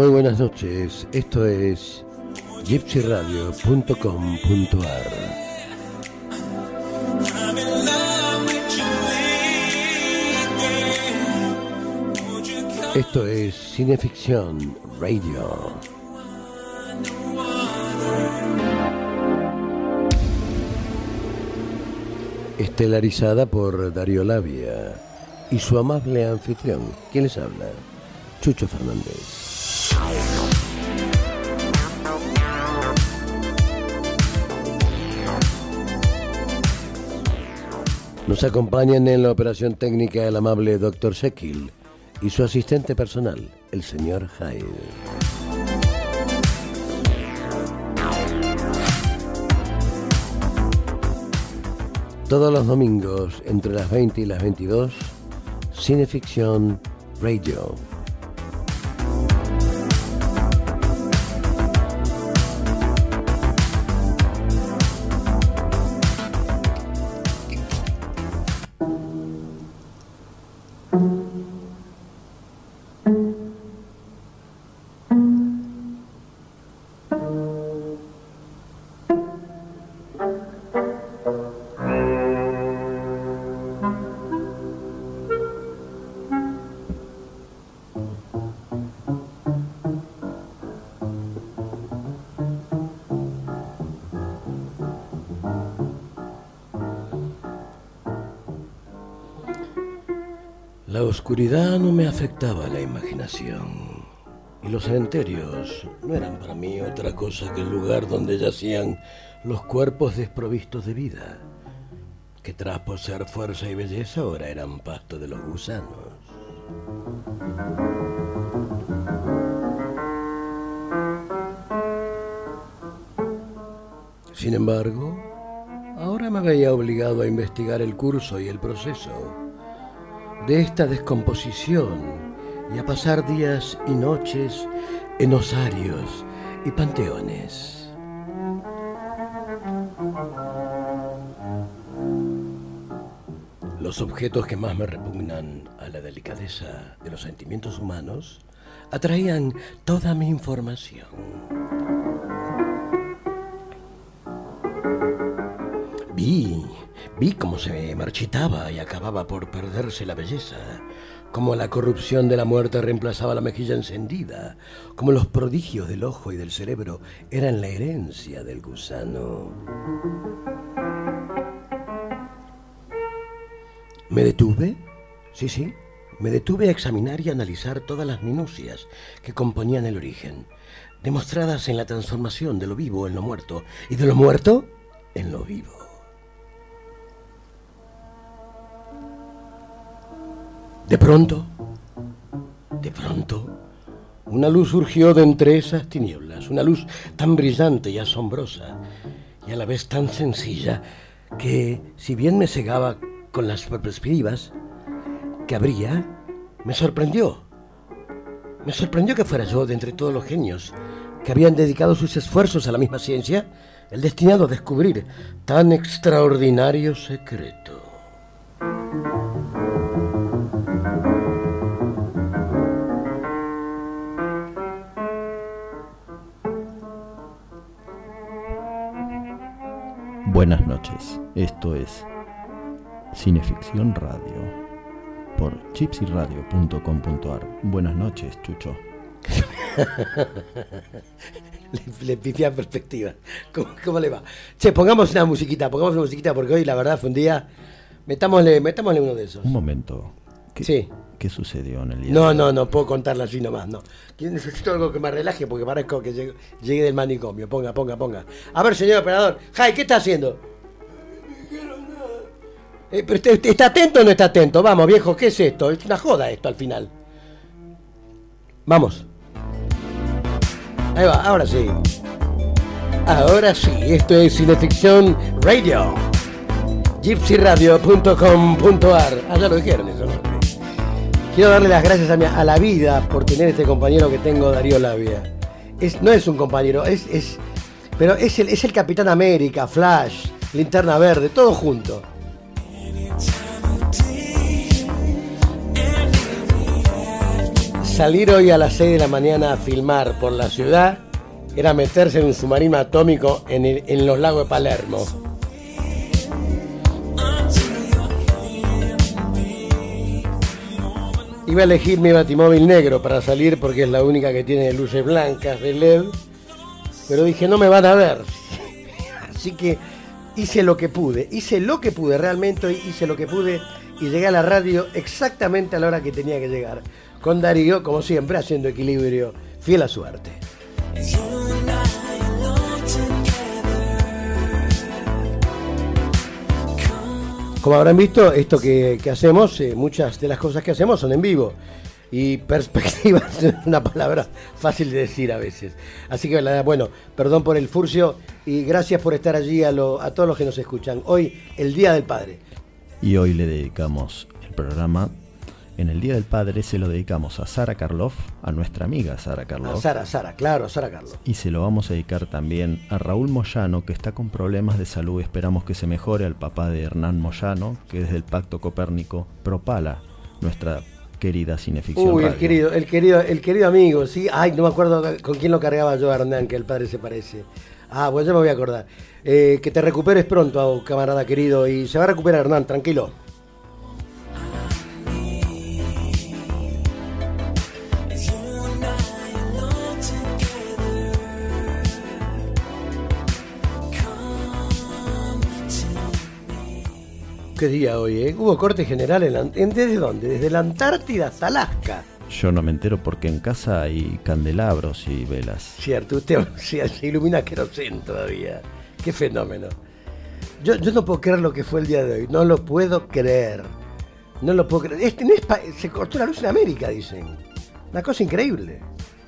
Muy buenas noches, esto es gypsyradio.com.ar. Esto es Cineficción Radio. Estelarizada por Darío Labia y su amable anfitrión. ¿Quién les habla? Chucho Fernández. Nos acompañan en la operación técnica el amable Dr. Sekil y su asistente personal, el señor Hyde. Todos los domingos, entre las 20 y las 22, Cineficción Radio. Oscuridad no me afectaba la imaginación. Y los cementerios no eran para mí otra cosa que el lugar donde yacían los cuerpos desprovistos de vida, que tras poseer fuerza y belleza ahora eran pasto de los gusanos. Sin embargo, ahora me veía obligado a investigar el curso y el proceso de esta descomposición y a pasar días y noches en osarios y panteones. Los objetos que más me repugnan a la delicadeza de los sentimientos humanos atraían toda mi información. Vi, vi cómo se marchitaba y acababa por perderse la belleza, cómo la corrupción de la muerte reemplazaba la mejilla encendida, cómo los prodigios del ojo y del cerebro eran la herencia del gusano. Me detuve, sí, sí, me detuve a examinar y analizar todas las minucias que componían el origen, demostradas en la transformación de lo vivo en lo muerto y de lo muerto en lo vivo. De pronto, de pronto, una luz surgió de entre esas tinieblas, una luz tan brillante y asombrosa, y a la vez tan sencilla, que si bien me cegaba con las perspectivas que habría, me sorprendió. Me sorprendió que fuera yo, de entre todos los genios que habían dedicado sus esfuerzos a la misma ciencia, el destinado a descubrir tan extraordinario secreto. Buenas noches, esto es Cineficción Radio por chipsyradio.com.ar. Buenas noches, Chucho. le, le pifié perspectiva. ¿Cómo, ¿Cómo le va? Che, pongamos una musiquita, pongamos una musiquita porque hoy la verdad fue un día. Metámosle, metámosle uno de esos. Un momento. ¿Qué, Sí. ¿Qué sucedió en el día? No, de no, no puedo contarla así nomás, no. Necesito algo que me relaje porque parezco que llegue, llegue del manicomio. Ponga, ponga, ponga. A ver, señor operador. Jai, ¿qué está haciendo? Eh, pero usted- usted ¿Está atento o no está atento? Vamos, viejo, ¿qué es esto? Es una joda esto al final. Vamos. Ahí va, ahora sí. Ahora sí, esto es Cineficción Radio. gypsyradio.com.ar. Ya lo dijeron eso, ¿no? Quiero darle las gracias a, la vida por tener este compañero que tengo, Darío Labia. No es un compañero, es, es, pero es el, es el Capitán América, Flash, Linterna Verde, todo junto. Salir hoy a las 6 de la mañana a filmar por la ciudad era meterse en un submarino atómico en, en los lagos de Palermo. Iba a elegir mi batimóvil negro para salir porque es la única que tiene luces blancas de LED. Pero dije, no me van a ver. Así que hice lo que pude. Hice lo que pude, realmente hice lo que pude. Y llegué a la radio exactamente a la hora que tenía que llegar. Con Darío, como siempre, haciendo equilibrio. Fiel a suerte. Como habrán visto, esto que, que hacemos, eh, muchas de las cosas que hacemos son en vivo. Y perspectiva es una palabra fácil de decir a veces. Así que, bueno, perdón por el furcio y gracias por estar allí a todos los que nos escuchan. Hoy, el Día del Padre. Y hoy le dedicamos el programa. En el Día del Padre se lo dedicamos a Sara Karloff, a nuestra amiga Sara A Karloff. Sara, Sara, claro, Sara Carlos. Y se lo vamos a dedicar también a Raúl Moyano, que está con problemas de salud. Esperamos que se mejore al papá de Hernán Moyano, que desde el Pacto Copérnico propala nuestra querida cineficción. Uy, el Radio. querido, el querido, el querido amigo, sí. Ay, no me acuerdo con quién lo cargaba yo, Hernán, que el padre se parece. Ah, bueno, yo me voy a acordar. Eh, que te recuperes pronto, camarada querido, y se va a recuperar Hernán, tranquilo. Qué día hoy, ¿eh? Hubo corte general en, la- en- ¿desde dónde? Desde la Antártida hasta Alaska. Yo no me entero porque en casa hay candelabros y velas. Cierto, usted se, se ilumina querosén todavía. Qué fenómeno. Yo, yo no puedo creer lo que fue el día de hoy. No lo puedo creer. No lo puedo creer. Este, se cortó la luz en América, dicen. Una cosa increíble.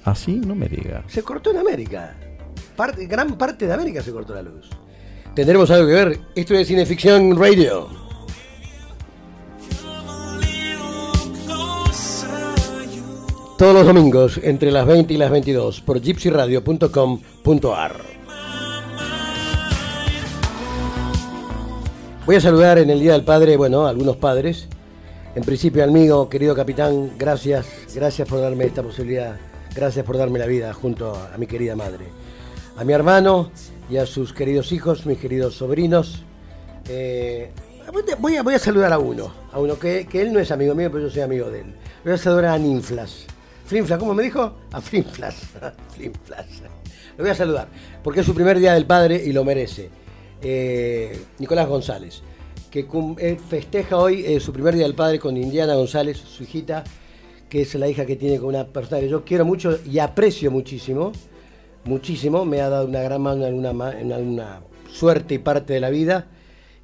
Así no me diga. Se cortó en América. Parte- gran parte de América se cortó la luz. Tendremos algo que ver. Esto es Cineficción Radio. Todos los domingos entre las 20 y las 22 por gypsyradio.com.ar. Voy a saludar en el Día del Padre, bueno, a algunos padres. En principio, amigo, querido capitán, gracias, gracias por darme esta posibilidad, gracias por darme la vida junto a mi querida madre. A mi hermano y a sus queridos hijos, mis queridos sobrinos. Eh, voy, a, voy a saludar a uno, a uno que, que él no es amigo mío, pero yo soy amigo de él. Voy a saludar a Ninflas. Flinflas, ¿cómo me dijo? A Flinflas. Flinflas. Lo voy a saludar, porque es su primer día del padre y lo merece. Eh, Nicolás González, que eh, festeja hoy eh, su primer día del padre con Indiana González, su hijita, que es la hija que tiene con una persona que yo quiero mucho y aprecio muchísimo, muchísimo, me ha dado una gran mano en alguna, en alguna suerte y parte de la vida,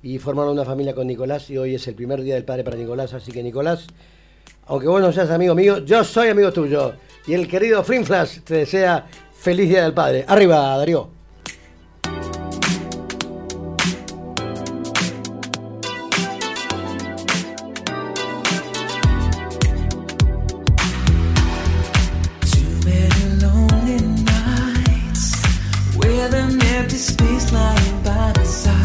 y formaron una familia con Nicolás, y hoy es el primer día del padre para Nicolás, así que Nicolás, aunque vos no seas amigo mío, yo soy amigo tuyo, y el querido Flinflas te desea feliz día del padre. Arriba, Darío. Space the.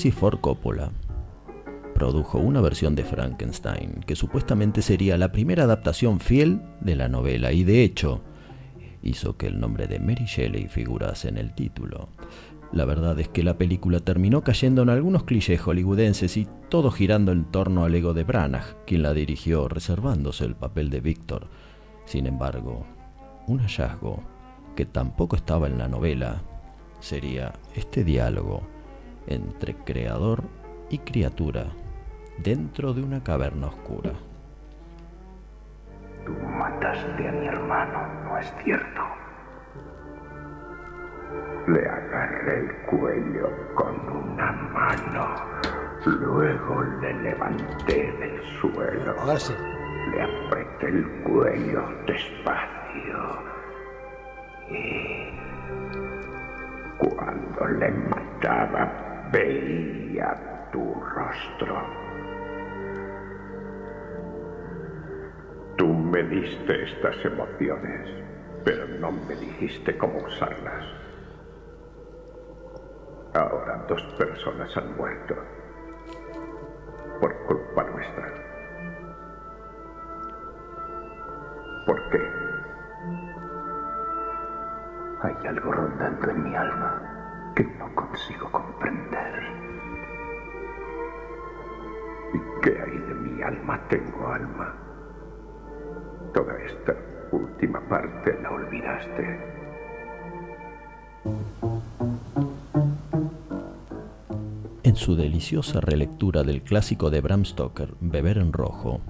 Francis Ford Coppola produjo una versión de Frankenstein, que supuestamente sería la primera adaptación fiel de la novela y de hecho hizo que el nombre de Mary Shelley figurase en el título. La verdad es que la película terminó cayendo en algunos clichés hollywoodenses y todo girando en torno al ego de Branagh, quien la dirigió reservándose el papel de Víctor. Sin embargo, un hallazgo que tampoco estaba en la novela sería este diálogo entre creador y criatura dentro de una caverna oscura. Tú mataste a mi hermano, ¿no es cierto? Le agarré el cuello con una mano. Luego le levanté del suelo. Le apreté el cuello despacio. Y cuando le mataba veía tu rostro. Tú me diste estas emociones, pero no me dijiste cómo usarlas. Ahora dos personas han muerto por culpa nuestra. ¿Por qué? Hay algo rondando en mi alma que no consigo comprender. ¿Y qué hay de mi alma? Tengo alma. Toda esta última parte la olvidaste. En su deliciosa relectura del clásico de Bram Stoker, Beber en Rojo,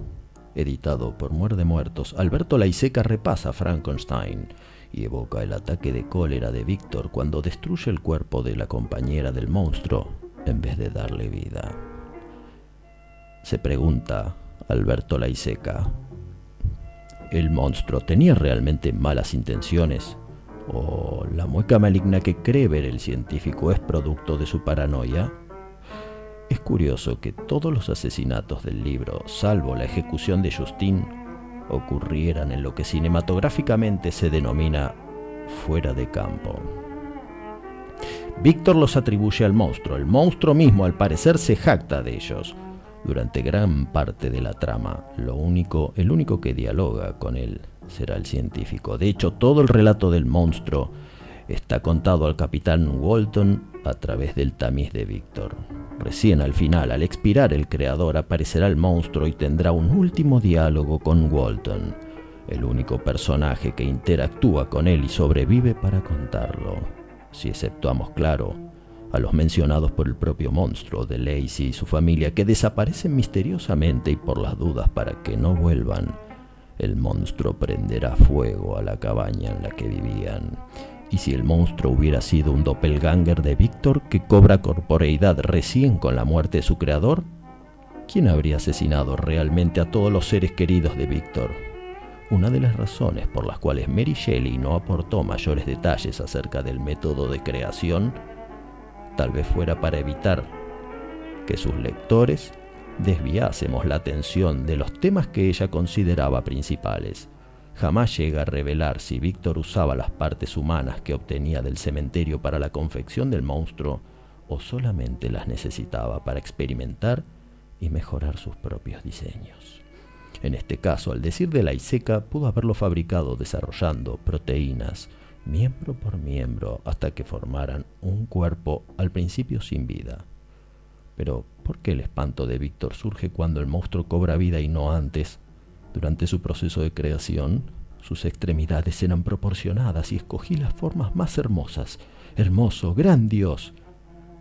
editado por Muerde Muertos, Alberto Laiseca repasa Frankenstein y evoca el ataque de cólera de Víctor cuando destruye el cuerpo de la compañera del monstruo en vez de darle vida. Se pregunta Alberto Laiseca, ¿el monstruo tenía realmente malas intenciones? ¿O la mueca maligna que cree ver el científico es producto de su paranoia? Es curioso que todos los asesinatos del libro, salvo la ejecución de Justin, ocurrieran en lo que cinematográficamente se denomina fuera de campo. Víctor los atribuye al monstruo, el monstruo mismo al parecer se jacta de ellos. Durante gran parte de la trama, lo único, el único que dialoga con él será el científico. De hecho, todo el relato del monstruo está contado al capitán Walton a través del tamiz de Víctor. Recién al final, al expirar el creador, aparecerá el monstruo y tendrá un último diálogo con Walton, el único personaje que interactúa con él y sobrevive para contarlo. Si exceptuamos, claro, a los mencionados por el propio monstruo de Lacey y su familia que desaparecen misteriosamente y por las dudas para que no vuelvan, el monstruo prenderá fuego a la cabaña en la que vivían y si el monstruo hubiera sido un doppelganger de Víctor que cobra corporeidad recién con la muerte de su creador, ¿quién habría asesinado realmente a todos los seres queridos de Víctor? Una de las razones por las cuales Mary Shelley no aportó mayores detalles acerca del método de creación tal vez fuera para evitar que sus lectores desviásemos la atención de los temas que ella consideraba principales Jamás llega a revelar si Víctor usaba las partes humanas que obtenía del cementerio para la confección del monstruo o solamente las necesitaba para experimentar y mejorar sus propios diseños. En este caso, al decir de la Iseca, pudo haberlo fabricado desarrollando proteínas miembro por miembro hasta que formaran un cuerpo al principio sin vida. Pero, ¿por qué el espanto de Víctor surge cuando el monstruo cobra vida y no antes, durante su proceso de creación, sus extremidades eran proporcionadas y escogí las formas más hermosas. Hermoso, gran Dios,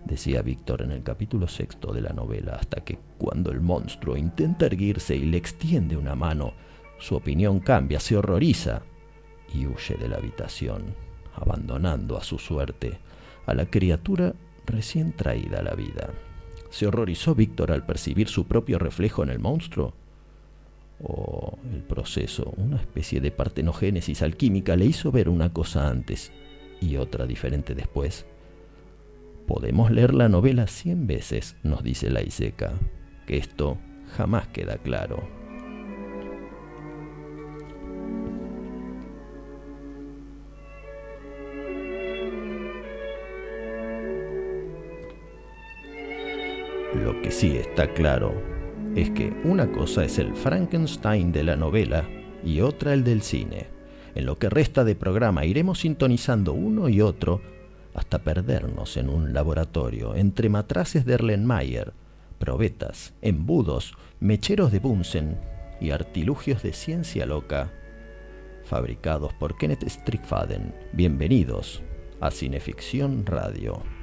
decía Víctor en el capítulo sexto de la novela, hasta que cuando el monstruo intenta erguirse y le extiende una mano, su opinión cambia, se horroriza y huye de la habitación, abandonando a su suerte a la criatura recién traída a la vida. ¿Se horrorizó Víctor al percibir su propio reflejo en el monstruo? O el proceso, una especie de partenogénesis alquímica, le hizo ver una cosa antes y otra diferente después. Podemos leer la novela cien veces, nos dice la Iseca, que esto jamás queda claro. Lo que sí está claro es que una cosa es el Frankenstein de la novela y otra el del cine. En lo que resta de programa iremos sintonizando uno y otro hasta perdernos en un laboratorio entre matraces de Erlenmeyer, probetas, embudos, mecheros de Bunsen y artilugios de ciencia loca fabricados por Kenneth Strickfaden. Bienvenidos a Cineficción Radio.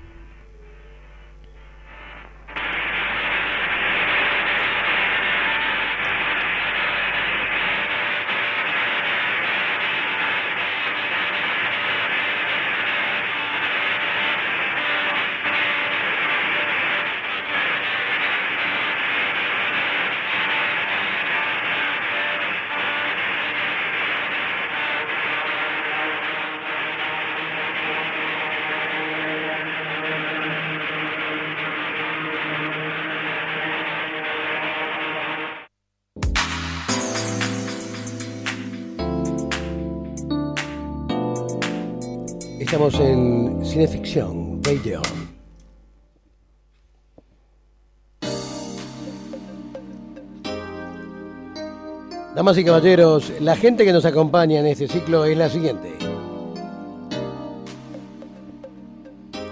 Damas y caballeros, la gente que nos acompaña en este ciclo es la siguiente.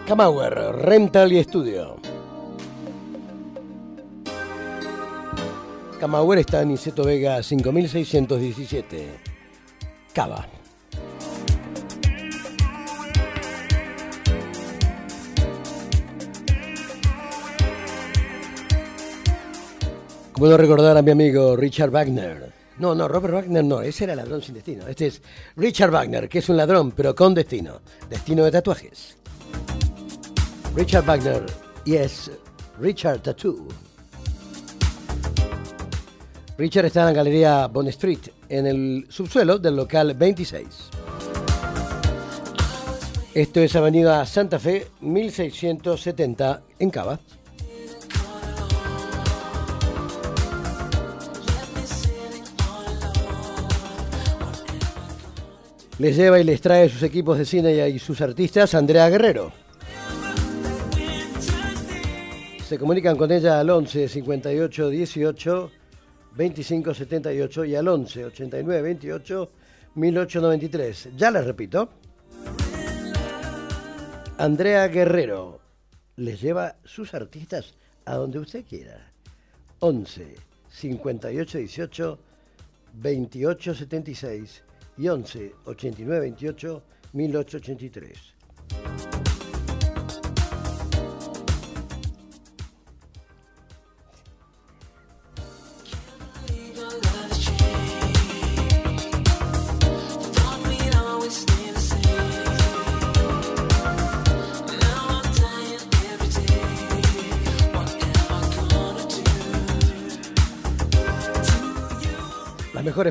Kamauer, Rental y Estudio. Kamauer está en Iseto Vega 5617. Cava. Puedo recordar a mi amigo Richard Wagner. No, no, Robert Wagner no, ese era ladrón sin destino. Este es Richard Wagner, que es un ladrón, pero con destino. Destino de tatuajes. Richard Wagner, yes, Richard Tattoo. Richard está en la galería Bond Street, en el subsuelo del local 26. Esto es Avenida Santa Fe, 1670, en Cava. Les lleva y les trae sus equipos de cine y sus artistas Andrea Guerrero. Se comunican con ella al 11 58 18 25 78 y al 11 89 28 1893. Ya les repito. Andrea Guerrero les lleva sus artistas a donde usted quiera. 11 58 18 28 76 y 11 89 28 1883.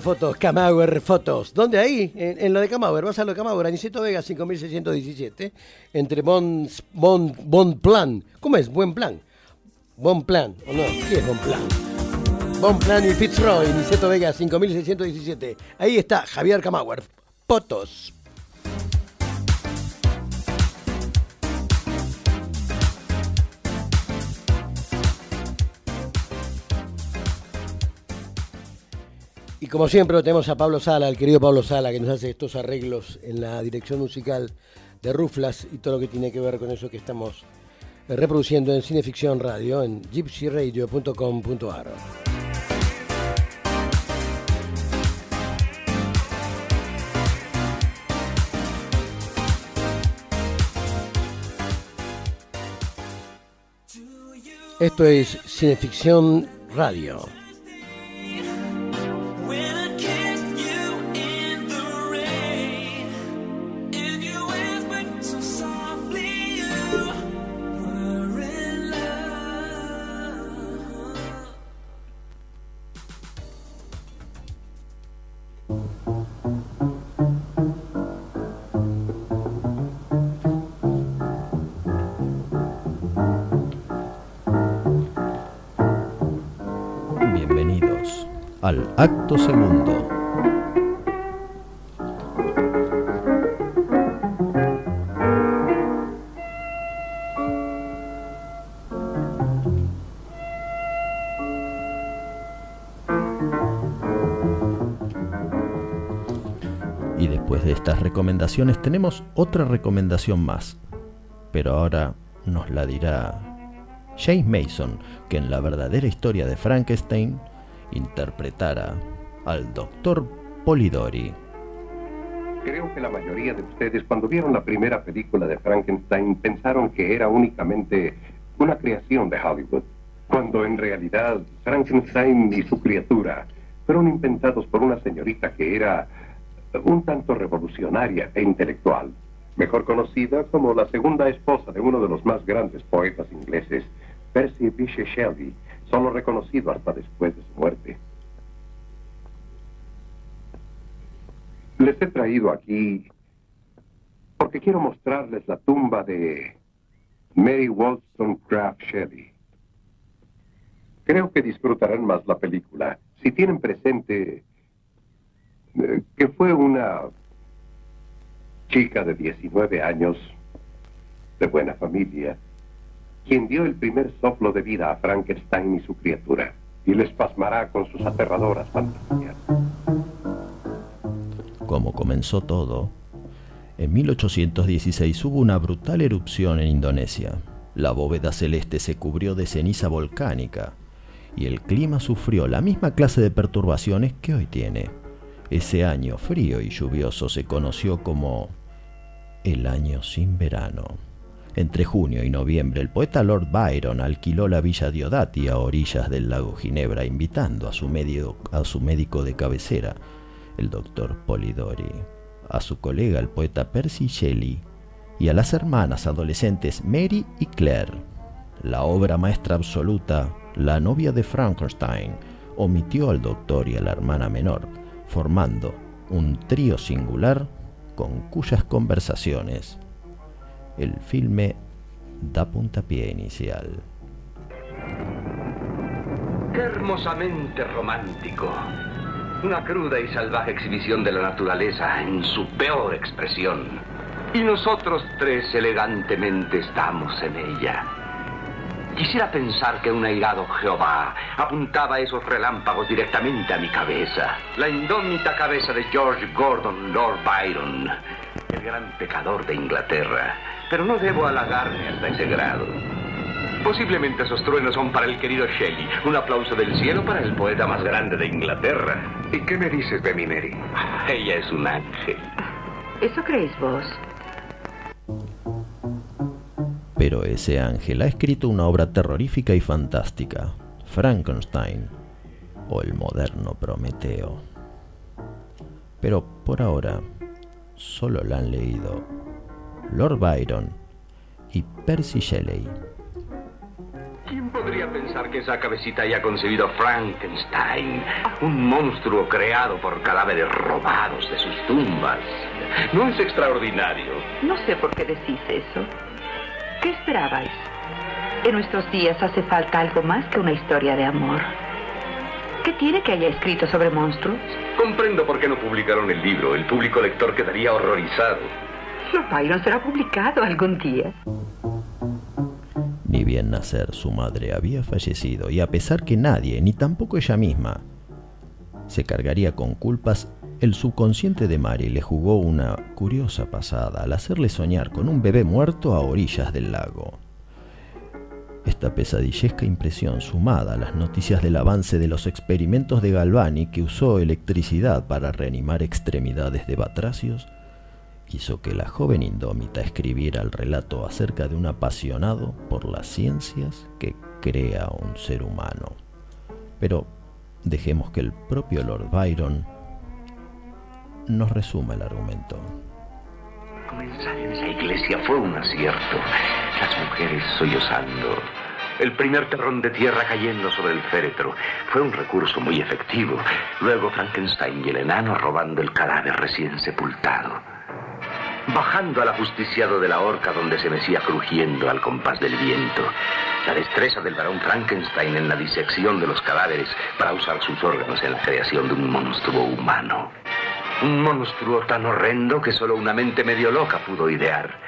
Fotos, Camauer Fotos. ¿Dónde ahí? En, lo de Camauer. Vas a lo de Camauer, Aniceto Vega 5617. Entre Bon, bon, bon Plan. ¿Cómo es? Buen plan. Bon Plan. ¿O no? ¿Qué es Bon Plan? Bon Plan y Fitzroy, Aniceto Vega 5617. Ahí está Javier Camauer. Fotos. Y como siempre tenemos a Pablo Sala, el querido Pablo Sala, que nos hace estos arreglos en la dirección musical de Ruflas y todo lo que tiene que ver con eso que estamos eh, reproduciendo en Cineficción Radio en gypsyradio.com.ar. Esto es Cineficción Radio. acto segundo. Y después de estas recomendaciones tenemos otra recomendación más, pero ahora nos la dirá James Mason, que en la verdadera historia de Frankenstein interpretara al doctor Polidori. Creo que la mayoría de ustedes cuando vieron la primera película de Frankenstein pensaron que era únicamente una creación de Hollywood, cuando en realidad Frankenstein y su criatura fueron inventados por una señorita que era un tanto revolucionaria e intelectual, mejor conocida como la segunda esposa de uno de los más grandes poetas ingleses, Percy Bysshe Shelley, solo reconocido hasta después de su muerte. Les he traído aquí porque quiero mostrarles la tumba de Mary Wollstonecraft Shelley. Creo que disfrutarán más la película si tienen presente eh, que fue una chica de 19 años, de buena familia, quien dio el primer soplo de vida a Frankenstein y su criatura, y les pasmará con sus aterradoras fantasías. Como comenzó todo, en 1816 hubo una brutal erupción en Indonesia. La bóveda celeste se cubrió de ceniza volcánica y el clima sufrió la misma clase de perturbaciones que hoy tiene. Ese año frío y lluvioso se conoció como el año sin verano. Entre junio y noviembre, el poeta Lord Byron alquiló la villa Diodati a orillas del lago Ginebra, invitando a su, a su médico de cabecera, el doctor Polidori, a su colega el poeta Percy Shelley y a las hermanas adolescentes Mary y Claire. La obra maestra absoluta, La novia de Frankenstein, omitió al doctor y a la hermana menor, formando un trío singular con cuyas conversaciones el filme da puntapié inicial. Qué hermosamente romántico. Una cruda y salvaje exhibición de la naturaleza en su peor expresión. Y nosotros tres elegantemente estamos en ella. Quisiera pensar que un airado Jehová apuntaba esos relámpagos directamente a mi cabeza. La indómita cabeza de George Gordon Lord Byron, el gran pecador de Inglaterra pero no debo halagarme hasta ese grado. Posiblemente esos truenos son para el querido Shelley. Un aplauso del cielo para el poeta más grande de Inglaterra. ¿Y qué me dices de mi Mary? Ella es un ángel. ¿Eso creéis vos? Pero ese ángel ha escrito una obra terrorífica y fantástica, Frankenstein, o el moderno Prometeo. Pero por ahora, solo la han leído Lord Byron y Percy Shelley. ¿Quién podría pensar que esa cabecita haya concebido Frankenstein, un monstruo creado por cadáveres robados de sus tumbas? ¿No es extraordinario? No sé por qué decís eso. ¿Qué esperabais? En nuestros días hace falta algo más que una historia de amor. ¿Qué tiene que haya escrito sobre monstruos? Comprendo por qué no publicaron el libro. El público lector quedaría horrorizado. Byron será publicado algún día. Ni bien nacer, su madre había fallecido y a pesar que nadie, ni tampoco ella misma, se cargaría con culpas, el subconsciente de Mary le jugó una curiosa pasada al hacerle soñar con un bebé muerto a orillas del lago. Esta pesadillesca impresión, sumada a las noticias del avance de los experimentos de Galvani que usó electricidad para reanimar extremidades de batracios, hizo que la joven indómita escribiera el relato acerca de un apasionado por las ciencias que crea un ser humano. Pero dejemos que el propio Lord Byron nos resuma el argumento. Comenzar en esa iglesia fue un acierto. Las mujeres sollozando. El primer terrón de tierra cayendo sobre el féretro fue un recurso muy efectivo. Luego Frankenstein y el enano robando el cadáver recién sepultado bajando al ajusticiado de la horca donde se mecía crujiendo al compás del viento. La destreza del barón Frankenstein en la disección de los cadáveres para usar sus órganos en la creación de un monstruo humano. Un monstruo tan horrendo que solo una mente medio loca pudo idear.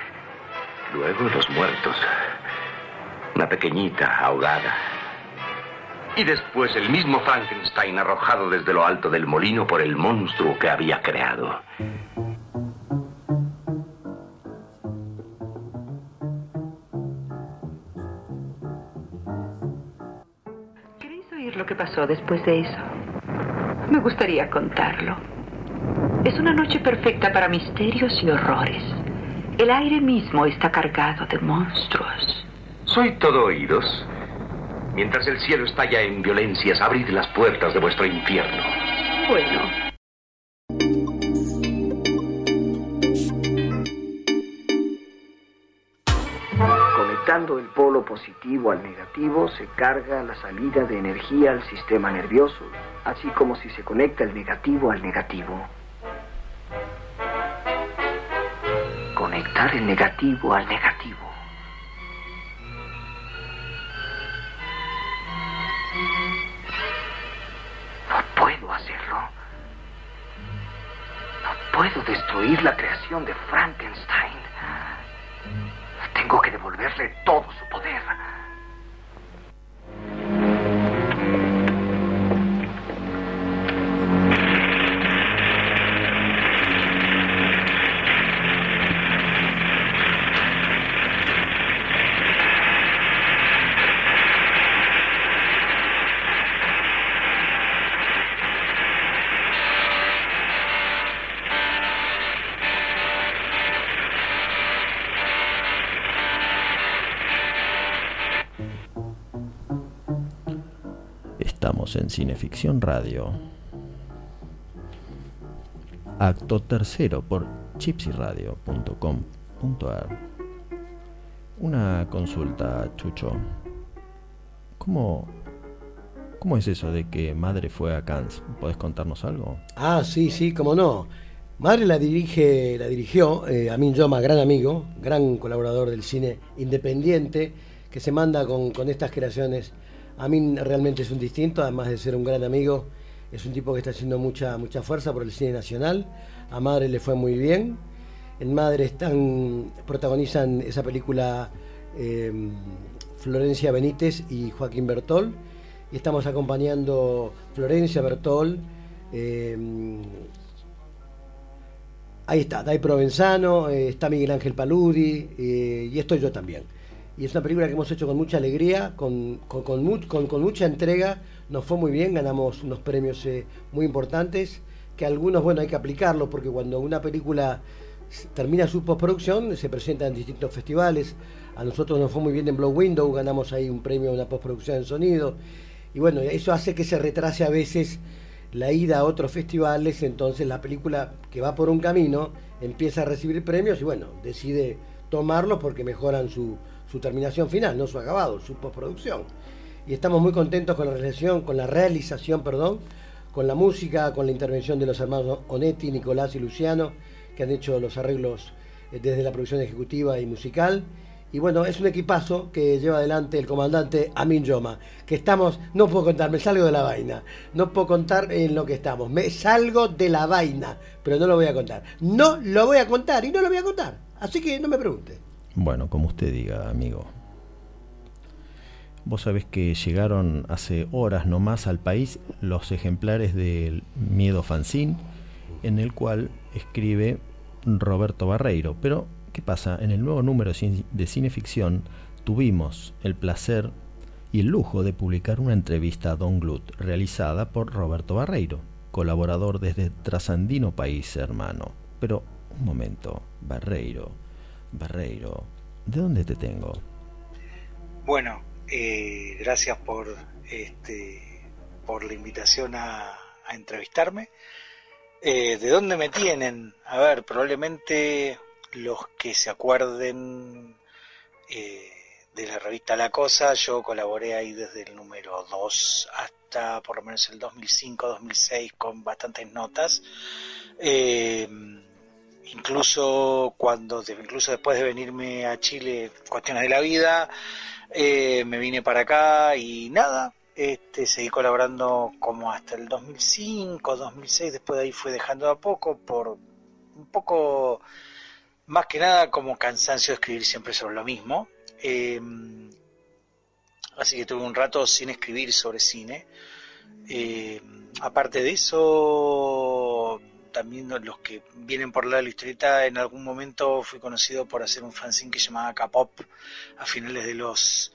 Luego los muertos. Una pequeñita ahogada. Y después el mismo Frankenstein arrojado desde lo alto del molino por el monstruo que había creado. ¿Queréis oír lo que pasó después de eso? Me gustaría contarlo. Es una noche perfecta para misterios y horrores. El aire mismo está cargado de monstruos. Soy todo oídos. Mientras el cielo estalla en violencias, abrid las puertas de vuestro infierno. Bueno, Conectando el polo positivo al negativo, se carga la salida de energía al sistema nervioso, así como si se conecta el negativo al negativo. Conectar el negativo al negativo. No puedo hacerlo. No puedo destruir la creación de Frankenstein. Tengo que devolverle todo su poder. En Cineficción Radio. Acto tercero por chipsyradio.com.ar. Una consulta, Chucho. ¿Cómo, ¿Cómo es eso de que madre fue a Cannes? ¿Podés contarnos algo? Ah, sí, sí, cómo no. Madre la dirige, la dirigió eh, Amin Yoma, gran amigo, gran colaborador del cine independiente, que se manda con, con estas creaciones. Amin realmente es un distinto, además de ser un gran amigo, es un tipo que está haciendo mucha, mucha fuerza por el cine nacional. A Madre le fue muy bien. En Madre están, protagonizan esa película eh, Florencia Benítez y Joaquín Bertol. Y estamos acompañando Florencia Bertol. eh, Ahí está, Dai Provenzano, eh, está Miguel Ángel Paludi eh, y estoy yo también. Y es una película que hemos hecho con mucha alegría, con, con, con mu- con- con mucha entrega, nos fue muy bien, ganamos unos premios eh, muy importantes, que algunos, bueno, hay que aplicarlos porque cuando una película termina su postproducción se presenta en distintos festivales. A nosotros nos fue muy bien en Blow Window, ganamos ahí un premio en una postproducción en sonido. Y bueno, eso hace que se retrase a veces la ida a otros festivales, entonces la película que va por un camino empieza a recibir premios y bueno, decide tomarlos porque mejoran su, su terminación final, no su acabado, su postproducción. Y estamos muy contentos con la realización, con la realización, perdón, con la música, con la intervención de los hermanos Onetti, Nicolás y Luciano, que han hecho los arreglos eh, desde la producción ejecutiva y musical. Y bueno, es un equipazo que lleva adelante el comandante Amin Yoma, que estamos, no puedo contar, me salgo de la vaina, no puedo contar en lo que estamos, me salgo de la vaina, pero no lo voy a contar. No lo voy a contar y no lo voy a contar, así que no me pregunte. Bueno, como usted diga, amigo. Vos sabés que llegaron hace horas nomás al país los ejemplares del Miedo Fanzine, en el cual escribe Roberto Barreiro. Pero, ¿qué pasa? En el nuevo número de Cineficción tuvimos el placer y el lujo de publicar una entrevista a Don Glut realizada por Roberto Barreiro, colaborador desde Trasandino País Hermano. Pero, un momento, Barreiro, Barreiro, ¿de dónde te tengo? Bueno, eh, gracias por este por la invitación a, entrevistarme. Eh, ¿De dónde me tienen? A ver, probablemente los que se acuerden eh, de la revista La Cosa, yo colaboré ahí desde el número 2 hasta por lo menos el 2005-2006 con bastantes notas. Incluso cuando incluso después de venirme a Chile cuestiones de la vida eh, me vine para acá y nada este seguí colaborando como hasta el 2005 2006 después de ahí fui dejando de a poco por un poco más que nada como cansancio de escribir siempre sobre lo mismo. Eh, así que tuve un rato sin escribir sobre cine. Eh, aparte de eso también los que vienen por la historieta, en algún momento fui conocido por hacer un fanzine que llamaba K-Pop a finales de los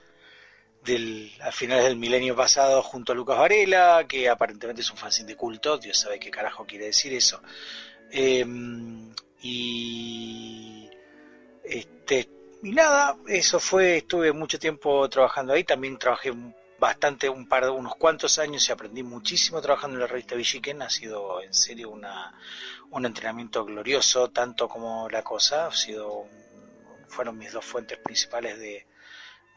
del, a finales del milenio pasado junto a Lucas Varela, que aparentemente es un fanzine de culto, Dios sabe qué carajo quiere decir eso. Em, y este y nada, eso fue, estuve mucho tiempo trabajando ahí, también trabajé bastante, un par de unos cuantos años y aprendí muchísimo trabajando en la revista Villiquen, ha sido en serio una, un entrenamiento glorioso, tanto como la cosa, ha sido, fueron mis dos fuentes principales de,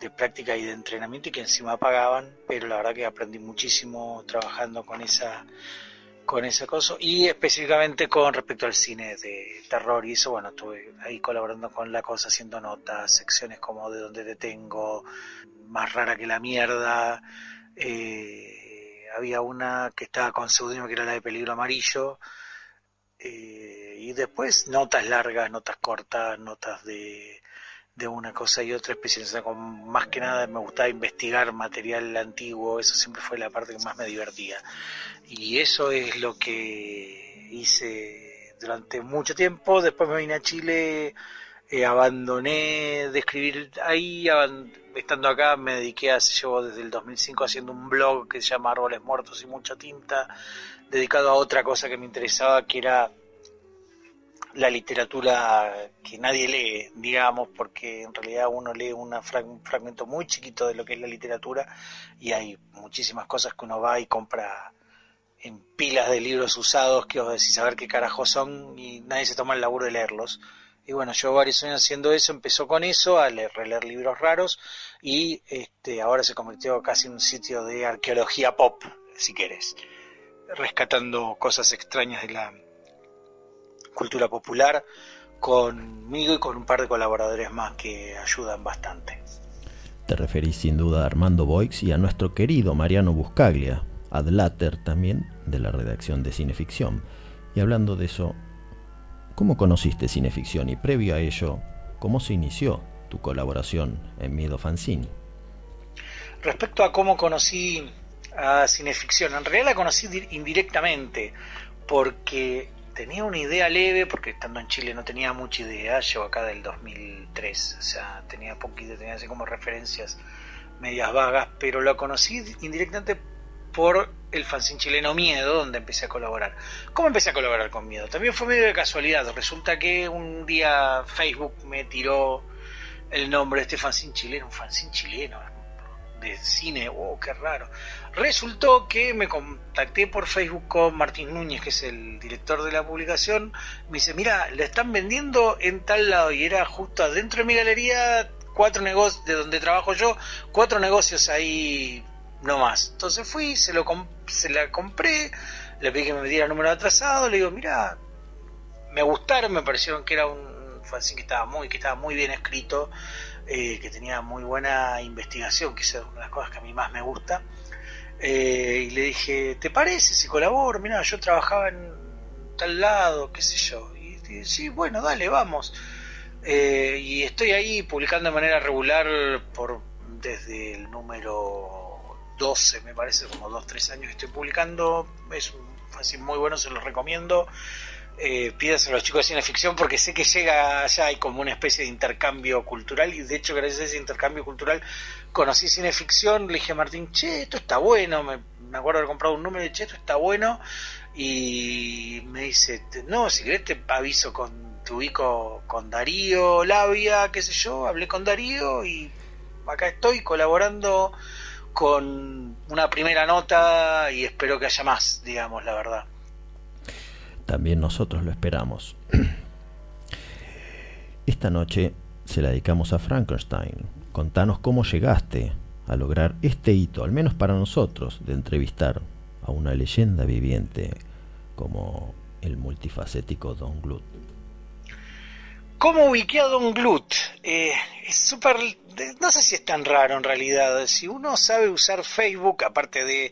de práctica y de entrenamiento y que encima pagaban, pero la verdad que aprendí muchísimo trabajando con esa con ese cosa y específicamente con respecto al cine de terror y eso bueno estuve ahí colaborando con la cosa haciendo notas secciones como de donde te tengo más rara que la mierda. Eh, había una que estaba con seudónimo que era la de peligro amarillo. Eh, y después notas largas notas cortas notas de de una cosa y otra especializada con más que nada me gustaba investigar material antiguo. Eso siempre fue la parte que más me divertía. Y eso es lo que hice durante mucho tiempo. Después me vine a Chile eh, abandoné de escribir ahí estando acá me dediqué a llevo desde el 2005 haciendo un blog que se llama Árboles Muertos y mucha tinta dedicado a otra cosa que me interesaba que era la literatura que nadie lee, digamos, porque en realidad uno lee un fragmento muy chiquito de lo que es la literatura y hay muchísimas cosas que uno va y compra en pilas de libros usados que os decís saber qué carajo son y nadie se toma el laburo de leerlos. Y bueno, yo varios años haciendo eso, empezó con eso, a leer, releer libros raros y este, ahora se convirtió casi en un sitio de arqueología pop, si querés, rescatando cosas extrañas de la, cultura popular conmigo y con un par de colaboradores más que ayudan bastante. Te referís sin duda a Armando Boix y a nuestro querido Mariano Buscaglia, adlater también de la redacción de Cineficción. Y hablando de eso, ¿cómo conociste Cineficción y previo a ello, cómo se inició tu colaboración en Miedo Fanzine? Respecto a cómo conocí a Cineficción, en realidad la conocí indirectamente porque tenía una idea leve, porque estando en Chile no tenía mucha idea, llevo acá del 2003, o sea, tenía poquito, tenía así como referencias medias vagas, pero lo conocí indirectamente por el fanzine chileno Miedo, donde empecé a colaborar. ¿Cómo empecé a colaborar con Miedo? También fue medio de casualidad, resulta que un día Facebook me tiró el nombre de este fanzine chileno, un fanzine chileno, de cine, oh, qué raro. Resultó que me contacté por Facebook con Martín Núñez, que es el director de la publicación. Me dice, mira, le están vendiendo en tal lado y era justo adentro de mi galería, cuatro negocios, de donde trabajo yo, cuatro negocios ahí no más. Entonces fui, se, lo se la compré, le pedí que me diera el número atrasado, le digo, mira, me gustaron, me parecieron que era un fanzine que estaba muy, que estaba muy bien escrito eh, que tenía muy buena investigación, que es una de las cosas que a mí más me gusta. Eh, y le dije, ¿te parece si colaboro? Mira, yo trabajaba en tal lado, qué sé yo. Y, y sí, bueno, dale, vamos. Eh, y estoy ahí publicando de manera regular por desde el número 12, me parece, como 2, 3 años estoy publicando. Es un fanzine muy bueno, se lo recomiendo eh, a los chicos de cine ficción porque sé que llega allá hay como una especie de intercambio cultural y de hecho gracias a ese intercambio cultural conocí cine ficción, le dije a Martín, che, esto está bueno, me, acuerdo de haber comprado un número de che, esto está bueno y me dice, no, si querés te aviso con tu ubico con Darío Labia, qué sé yo, hablé con Darío y acá estoy colaborando con una primera nota y espero que haya más, digamos, la verdad. También nosotros lo esperamos. Esta noche se la dedicamos a Frankenstein. Contanos cómo llegaste a lograr este hito, al menos para nosotros, de entrevistar a una leyenda viviente como el multifacético Don Glut. ¿Cómo ubiqué a Don Glut? Eh, es súper... No sé si es tan raro en realidad. Si uno sabe usar Facebook, aparte de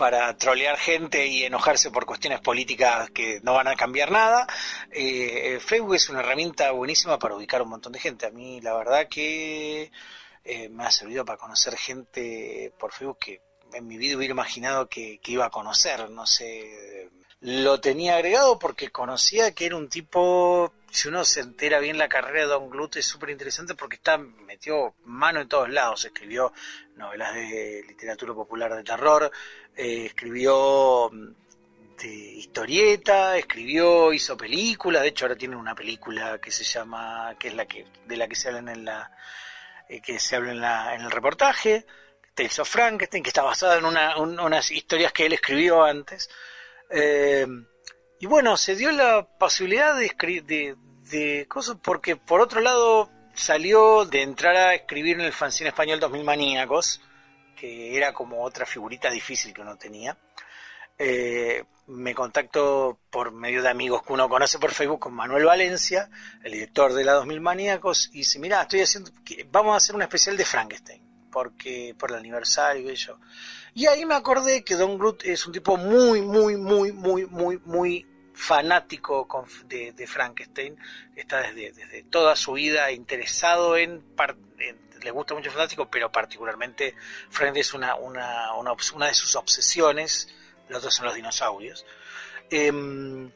para trolear gente y enojarse por cuestiones políticas que no van a cambiar nada. Eh, Facebook es una herramienta buenísima para ubicar un montón de gente. A mí la verdad que eh, me ha servido para conocer gente por Facebook que en mi vida hubiera imaginado que, iba a conocer, no sé. Lo tenía agregado porque conocía que era un tipo si uno se entera bien la carrera de Don Glut es súper interesante porque está metió mano en todos lados. Escribió novelas de literatura popular de terror, eh, escribió mm, de historieta, escribió, hizo películas, de hecho ahora tiene una película que se llama, que es la que, de la que se habla en la, eh, que se habla en la, en el reportaje, Tales of Frankenstein, que está basada en una, unas historias que él escribió antes. Eh, y bueno, se dio la posibilidad de, de, de cosas porque por otro lado salió de entrar a escribir en el fanzine español 2000 Maníacos, que era como otra figurita difícil que uno tenía. Eh, me contacto por medio de amigos que uno conoce por Facebook con Manuel Valencia, el director de la 2000 Maníacos, y dice, mira, estoy haciendo, vamos a hacer un especial de Frankenstein, porque por el aniversario y eso. Y ahí me acordé que Don Groot es un tipo muy, muy, muy, muy, muy, muy fanático de, Frankenstein, está desde, desde, toda su vida interesado en, le gusta mucho Fantástico, pero particularmente Frankenstein es una, una, una, de sus obsesiones, los otros son los dinosaurios. Em,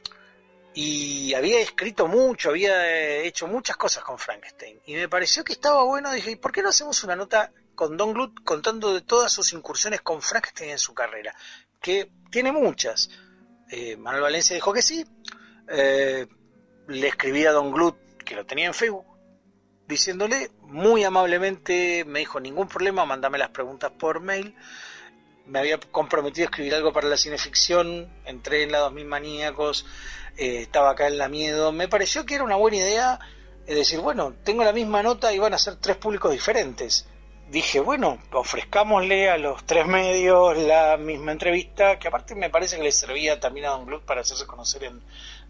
y había escrito mucho, había hecho muchas cosas con Frankenstein. Y me pareció que estaba bueno, dije, ¿y por qué no hacemos una nota con Don Glut contando de todas sus incursiones con Frankenstein en su carrera? Que tiene muchas eh, Manuel Valencia dijo que sí. Eh, le escribí a Don Glut, que lo tenía en Facebook, diciéndole muy amablemente, me dijo, ningún problema, mandame las preguntas por mail. Me había comprometido a escribir algo para la cineficción, entré en la 2000 Maníacos, eh, estaba acá en La Miedo. Me pareció que era una buena idea decir, bueno, tengo la misma nota y van a ser tres públicos diferentes dije, bueno, ofrezcámosle a los tres medios la misma entrevista, que aparte me parece que le servía también a Don Glut para hacerse conocer en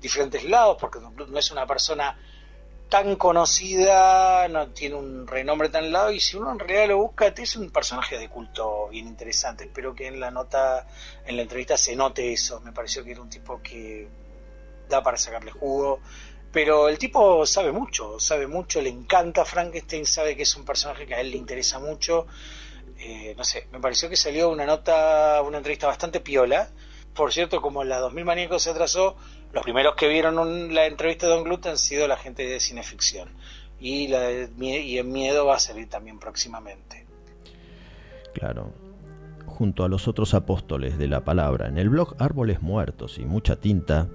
diferentes lados, porque Don Glut no es una persona tan conocida, no tiene un renombre tan lado, y si uno en realidad lo busca, es un personaje de culto bien interesante. Espero que en la nota, en la entrevista se note eso. Me pareció que era un tipo que da para sacarle jugo, pero el tipo sabe mucho, sabe mucho, le encanta Frankenstein, sabe que es un personaje que a él le interesa mucho. Eh, no sé, me pareció que salió una nota, una entrevista bastante piola. Por cierto, como la 2000 Maníacos se atrasó, los primeros que vieron la entrevista de Don Glut han sido la gente de cineficción. Y, la y en Miedo va a salir también próximamente. Claro. Junto a los otros apóstoles de la palabra, en el blog Árboles Muertos y Mucha Tinta,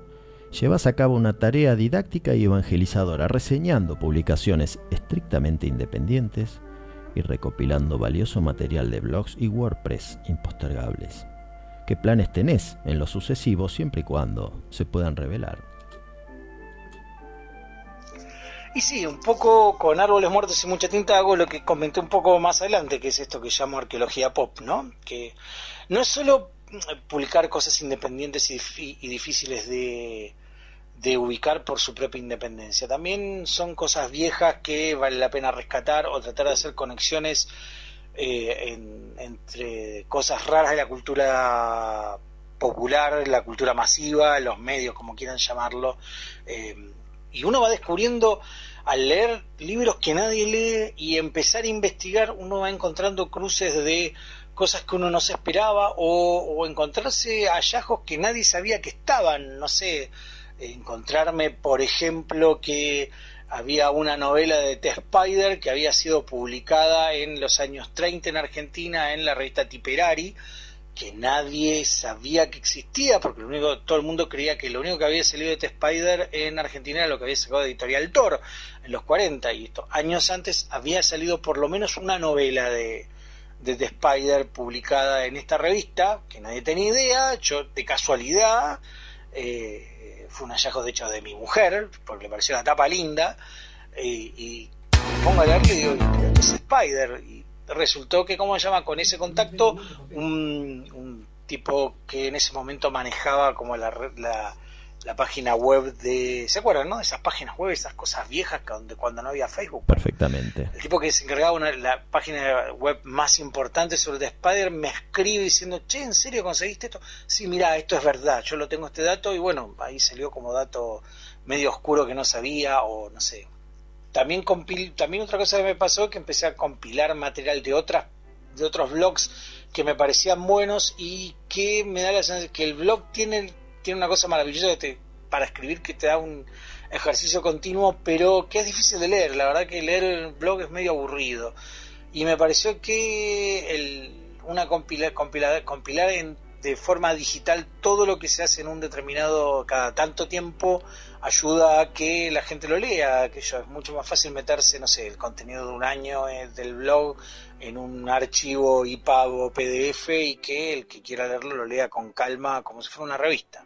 llevas a cabo una tarea didáctica y evangelizadora, reseñando publicaciones estrictamente independientes y recopilando valioso material de blogs y WordPress impostergables. ¿Qué planes tenés en lo sucesivo siempre y cuando se puedan revelar? Y sí, un poco con árboles muertos y mucha tinta hago lo que comenté un poco más adelante, que es esto que llamo arqueología pop, ¿no? Que no es solo publicar cosas independientes y, difíciles de, ubicar por su propia independencia. También son cosas viejas que vale la pena rescatar o tratar de hacer conexiones eh, entre cosas raras de la cultura popular, la cultura masiva, los medios, como quieran llamarlo. Eh, y uno va descubriendo al leer libros que nadie lee y empezar a investigar, uno va encontrando cruces de cosas que uno no se esperaba o, encontrarse hallazgos que nadie sabía que estaban, no sé, encontrarme por ejemplo que había una novela de T. Spider que había sido publicada en los años 30 en Argentina en la revista Tiperari que nadie sabía que existía porque lo único todo el mundo creía que lo único que había salido de T. Spider en Argentina era lo que había sacado de Editorial Thor en los 40 y esto años antes había salido por lo menos una novela de de The Spider publicada en esta revista, que nadie tenía idea, yo de casualidad, eh, fue un hallazgo de hecho de mi mujer, porque le pareció una tapa linda, eh, y pongo a leerlo y digo, ¿qué es Spider? Y resultó que, ¿cómo se llama? Con ese contacto, un, un tipo que en ese momento manejaba como la, la la página web de. ¿Se acuerdan, no? Esas páginas web, esas cosas viejas donde, cuando no había Facebook. Perfectamente. El tipo que se encargaba de la página web más importante sobre The Spider me escribe diciendo, che, ¿en serio conseguiste esto? Sí, mira, esto es verdad, yo lo tengo este dato y bueno, ahí salió como dato medio oscuro que no sabía o no sé. También, compil también otra cosa que me pasó es que empecé a compilar material de otras de otros blogs que me parecían buenos y que me da la sensación que el blog tiene tiene una cosa maravillosa para escribir que te da un ejercicio continuo, pero que es difícil de leer. La verdad que leer el blog es medio aburrido. Y me pareció que el, una compilar, compilar, compilar en, de forma digital todo lo que se hace en un determinado, cada tanto tiempo, ayuda a que la gente lo lea, que es mucho más fácil meterse, no sé, el contenido de un año eh, del blog en un archivo IPAB o PDF y que el que quiera leerlo lo lea con calma como si fuera una revista.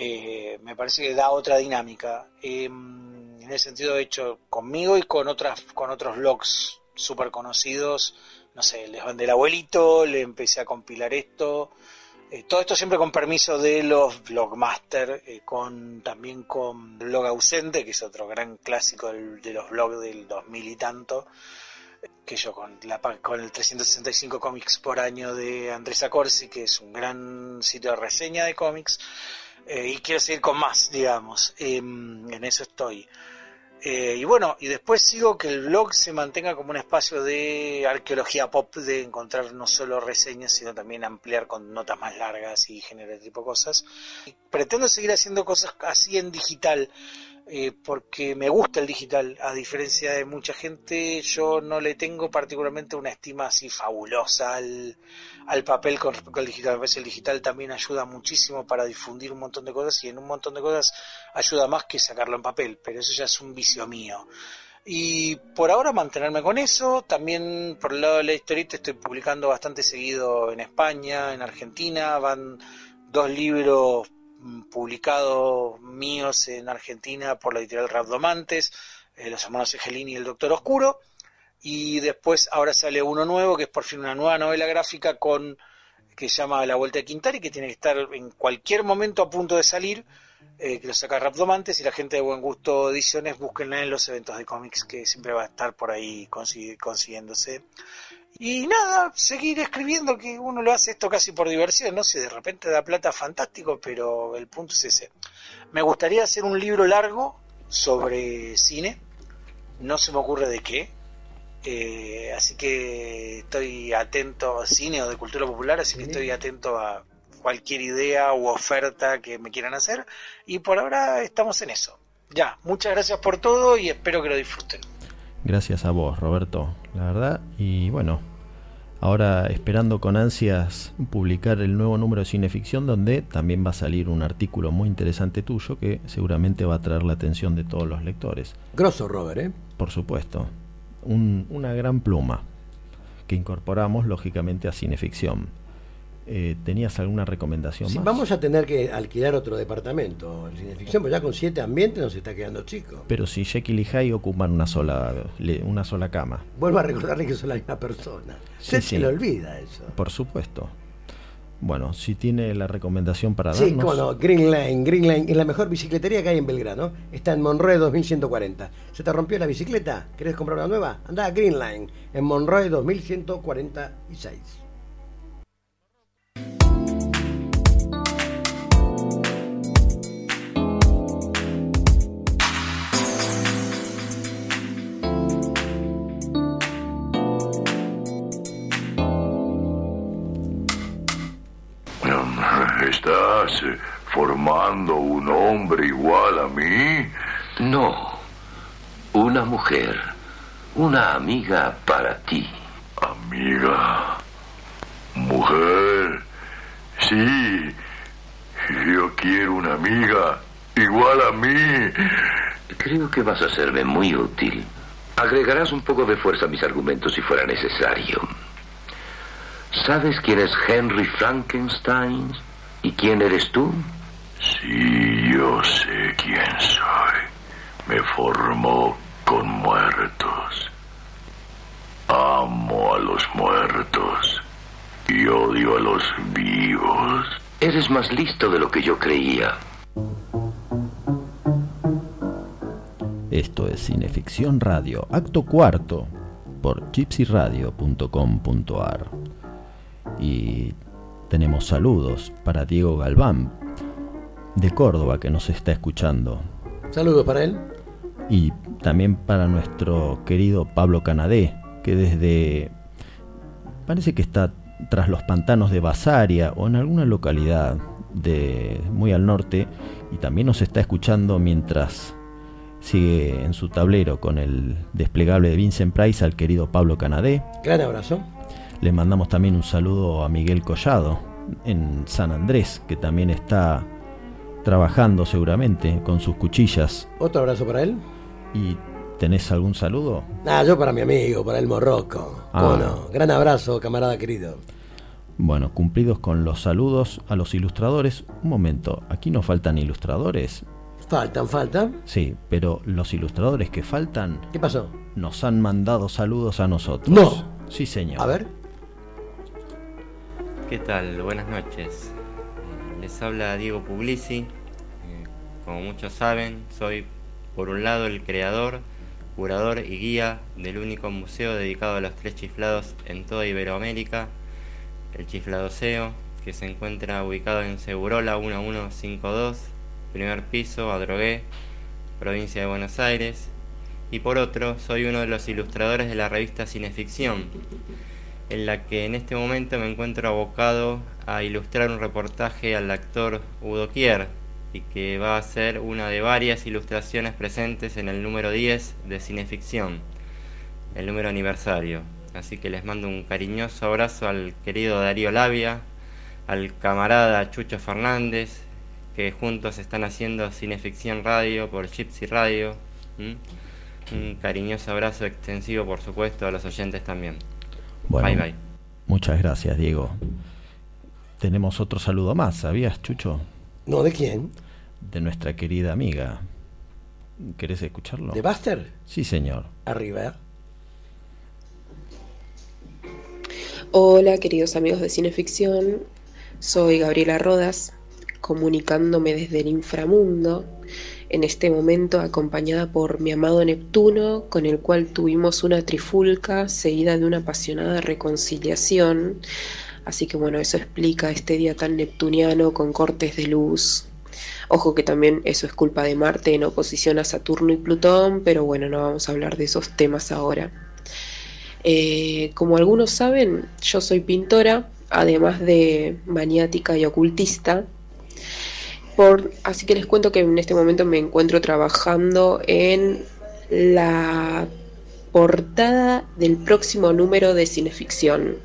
Eh, me parece que da otra dinámica. Em, en ese sentido, he hecho conmigo y con otras con otros blogs súper conocidos. No sé, les del abuelito, le empecé a compilar esto. Eh, todo esto siempre con permiso de los blogmaster, eh, con también con Blog Ausente, que es otro gran clásico de los blogs del 2000 y tanto, que yo con, la, con el 365 cómics por año de Andrés Acorsi, que es un gran sitio de reseña de cómics, eh, y quiero seguir con más, digamos, em, en eso estoy. Eh, y bueno, y después sigo que el blog se mantenga como un espacio de arqueología pop, de encontrar no solo reseñas, sino también ampliar con notas más largas y generar tipo cosas. pretendo seguir haciendo cosas así en digital. Eh, porque me gusta el digital, a diferencia de mucha gente, yo no le tengo particularmente una estima así fabulosa al, al papel con respecto al digital. A veces el digital también ayuda muchísimo para difundir un montón de cosas y en un montón de cosas ayuda más que sacarlo en papel, pero eso ya es un vicio mío. Y por ahora mantenerme con eso, también por el lado de la historieta estoy publicando bastante seguido en España, en Argentina, van dos libros publicados míos en Argentina por la editorial Rabdomantes, eh, Los hermanos Egelini y El Doctor Oscuro, y después ahora sale uno nuevo que es por fin una nueva novela gráfica con que se llama La Vuelta de Quintari que tiene que estar en cualquier momento a punto de salir eh, que lo saca Rapdomantes y la gente de Buen Gusto Ediciones búsquenla en los eventos de cómics que siempre va a estar por ahí consiguiéndose y nada, seguir escribiendo que uno lo hace esto casi por diversión, no sé, de repente da plata fantástico, pero el punto es ese. Me gustaría hacer un libro largo sobre cine, no se me ocurre de qué, eh, así que estoy atento a cine o de cultura popular, así que estoy atento a cualquier idea u oferta que me quieran hacer. Y por ahora estamos en eso. Ya, muchas gracias por todo y espero que lo disfruten. Gracias a vos, Roberto, la verdad. Y bueno, ahora esperando con ansias publicar el nuevo número de Cineficción, donde también va a salir un artículo muy interesante tuyo que seguramente va a atraer la atención de todos los lectores. Grosso, Robert, ¿eh? Por supuesto una gran pluma que incorporamos lógicamente a cineficción. Eh, ¿Tenías alguna recomendación más? Vamos a tener que alquilar otro departamento en cineficción, porque ya con siete ambientes nos está quedando chico. Pero si Jekyll y Hyde ocupan una sola, una sola cama. Vuelvo a recordarle que son la misma persona. se le olvida eso. Por supuesto. Bueno, si tiene la recomendación para darnos... Sí, cómo Green Line. Green Line es la mejor bicicletería que hay en Belgrano. Está en Monroe 2140. ¿Se te rompió la bicicleta? ¿Querés comprar una nueva? Anda a Green Line, en Monroe 2146. ¿Estás eh, formando un hombre igual a mí? No, una mujer, una amiga para ti. Amiga, mujer, sí, yo quiero una amiga igual a mí. Creo que vas a serme muy útil. Agregarás un poco de fuerza a mis argumentos si fuera necesario. ¿Sabes quién es Henry Frankenstein? ¿Y quién eres tú? Sí, yo sé quién soy. Me formó con muertos. Amo a los muertos y odio a los vivos. Eres más listo de lo que yo creía. Esto es Cineficción Radio, acto cuarto, por gypsyradio.com.ar. Y tenemos saludos para Diego Galván, de Córdoba, que nos está escuchando. Saludos para él. Y también para nuestro querido Pablo Canadé, que desde... parece que está tras los pantanos de Basaria o en alguna localidad de muy al norte y también nos está escuchando mientras Sigue en su tablero con el desplegable de Vincent Price al querido Pablo Canadé. Gran abrazo. Le mandamos también un saludo a Miguel Collado en San Andrés, que también está trabajando seguramente con sus cuchillas. Otro abrazo para él. ¿Y tenés algún saludo? Ah, yo para mi amigo, para el Morroco. Ah. Bueno, gran abrazo, camarada querido. Bueno, cumplidos con los saludos a los ilustradores. Un momento, aquí no faltan ilustradores. Faltan, faltan. Sí, pero los ilustradores que faltan ¿Qué pasó? nos han mandado saludos a nosotros. No. Sí, señor. A ver. ¿Qué tal? Buenas noches. Eh, Les habla Diego Puglisi. Eh, Como muchos saben, soy por un lado el creador, curador y guía del único museo dedicado a los tres chiflados en toda Iberoamérica, el Chifladoseo, que se encuentra ubicado en Segurola 1152, primer piso, Adrogué, provincia de Buenos Aires. Y por otro, soy uno de los ilustradores de la revista Cineficción, en la que en este momento me encuentro abocado a ilustrar un reportaje al actor Udo Kier y que va a ser una de varias ilustraciones presentes en el número 10 de Cineficción, el número aniversario. Así que les mando un cariñoso abrazo al querido Darío Labia, al camarada Chucho Fernández, que juntos están haciendo Cineficción Radio por Gypsy Radio. Un cariñoso abrazo extensivo, por supuesto, a los oyentes también. Bueno, Bye bye. Muchas gracias, Diego. Tenemos otro saludo más, ¿sabías, Chucho? No, ¿de quién? De nuestra querida amiga. ¿Querés escucharlo? ¿De Buster? Sí, señor. Arriba. Hola, queridos amigos de Cineficción. Soy Gabriela Rodas, comunicándome desde el inframundo, en este momento acompañada por mi amado Neptuno, con el cual tuvimos una trifulca seguida de una apasionada reconciliación. Así que bueno, eso explica este día tan neptuniano con cortes de luz. Ojo que también eso es culpa de Marte en oposición a Saturno y Plutón, pero bueno, no vamos a hablar de esos temas ahora. Eh, como algunos saben, yo soy pintora, además de maniática y ocultista. Así que les cuento que en este momento me encuentro trabajando en la portada del próximo número de cineficción,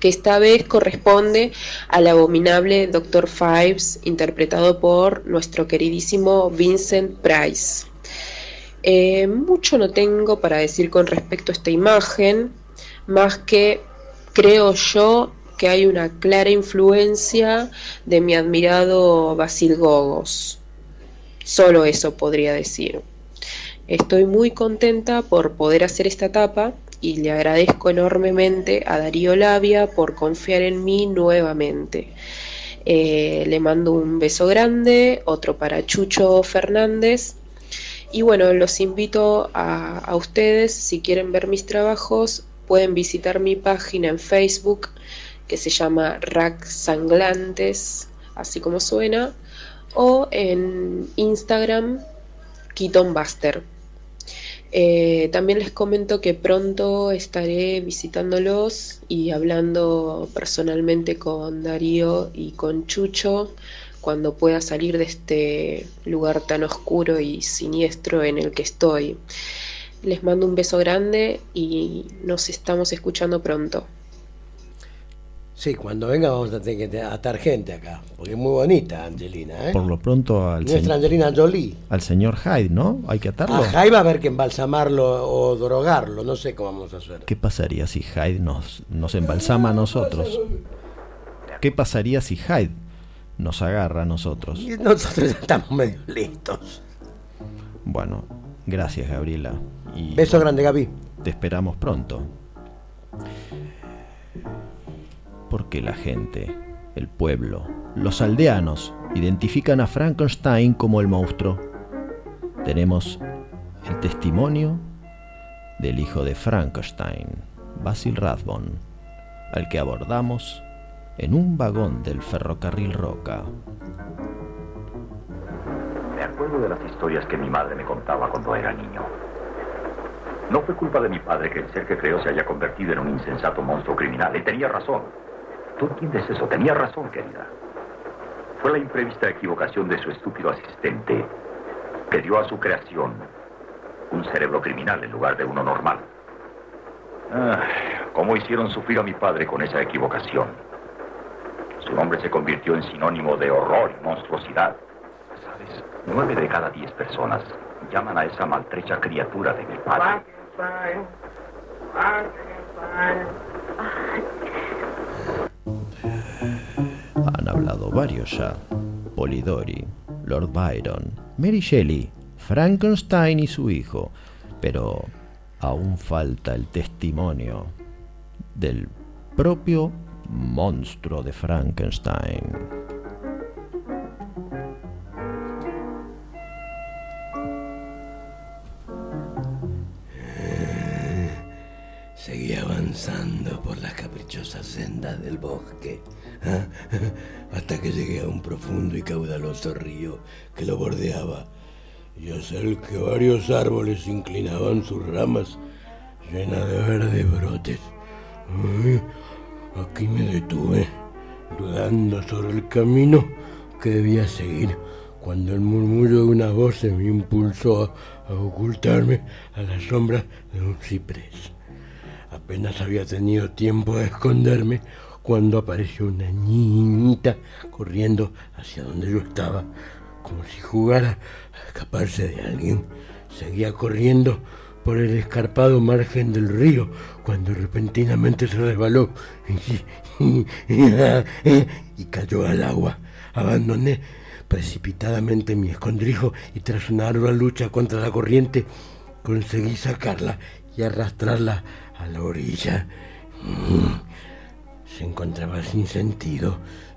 que esta vez corresponde al abominable Dr. Fives, interpretado por nuestro queridísimo Vincent Price. Eh, mucho no tengo para decir con respecto a esta imagen, más que creo yo que hay una clara influencia de mi admirado Basil Gogos. Solo eso podría decir. Estoy muy contenta por poder hacer esta tapa y le agradezco enormemente a Darío Labia por confiar en mí nuevamente. Eh, le mando un beso grande, otro para Chucho Fernández. Y bueno, los invito a ustedes, si quieren ver mis trabajos, pueden visitar mi página en Facebook que se llama Rack Sanglantes, así como suena, o en Instagram, Keaton Buster. Eh, también les comento que pronto estaré visitándolos y hablando personalmente con Darío y con Chucho cuando pueda salir de este lugar tan oscuro y siniestro en el que estoy. Les mando un beso grande y nos estamos escuchando pronto. Sí, cuando venga vamos a tener que atar gente acá, porque es muy bonita Angelina, ¿eh? Por lo pronto al, Nuestra Angelina Jolie. al señor Hyde, ¿no? Hay que atarlo. A Jai va a haber que embalsamarlo o drogarlo, no sé cómo vamos a hacer. ¿Qué pasaría si Hyde nos, nos embalsama a nosotros? ¿Qué pasaría si Hyde nos agarra a nosotros? Y nosotros estamos medio listos. Bueno, gracias Gabriela. Y Beso grande, Gaby. te esperamos pronto. Porque la gente, el pueblo, los aldeanos identifican a Frankenstein como el monstruo. Tenemos el testimonio del hijo de Frankenstein, Basil Rathbone, al que abordamos en un vagón del ferrocarril Roca. Me acuerdo de las historias que mi madre me contaba cuando era niño. No fue culpa de mi padre que el ser que creó se haya convertido en un insensato monstruo criminal. Él tenía razón. ¿Tú entiendes eso? Tenía razón, querida. Fue la imprevista equivocación de su estúpido asistente que dio a su creación un cerebro criminal en lugar de uno normal. Ah, ¿Cómo hicieron sufrir a mi padre con esa equivocación? Su nombre se convirtió en sinónimo de horror y monstruosidad. ¿Sabes? Nueve de cada diez personas llaman a esa maltrecha criatura de mi padre. Hablado varios ya. Polidori, Lord Byron, Mary Shelley, Frankenstein y su hijo. Pero aún falta el testimonio del propio monstruo de Frankenstein. Seguí avanzando por las caprichosas sendas del bosque, profundo y caudaloso río que lo bordeaba, y hacia el que varios árboles inclinaban sus ramas llenas de verdes brotes. Aquí me detuve, dudando sobre el camino que debía seguir, cuando el murmullo de una voz me impulsó a ocultarme a la sombra de un ciprés. Apenas había tenido tiempo de esconderme cuando apareció una niñita corriendo hacia donde yo estaba, como si jugara a escaparse de alguien. Seguía corriendo por el escarpado margen del río cuando repentinamente se resbaló y cayó al agua. Abandoné precipitadamente mi escondrijo y tras una ardua lucha contra la corriente conseguí sacarla y arrastrarla a la orilla. Se encontraba sin sentido.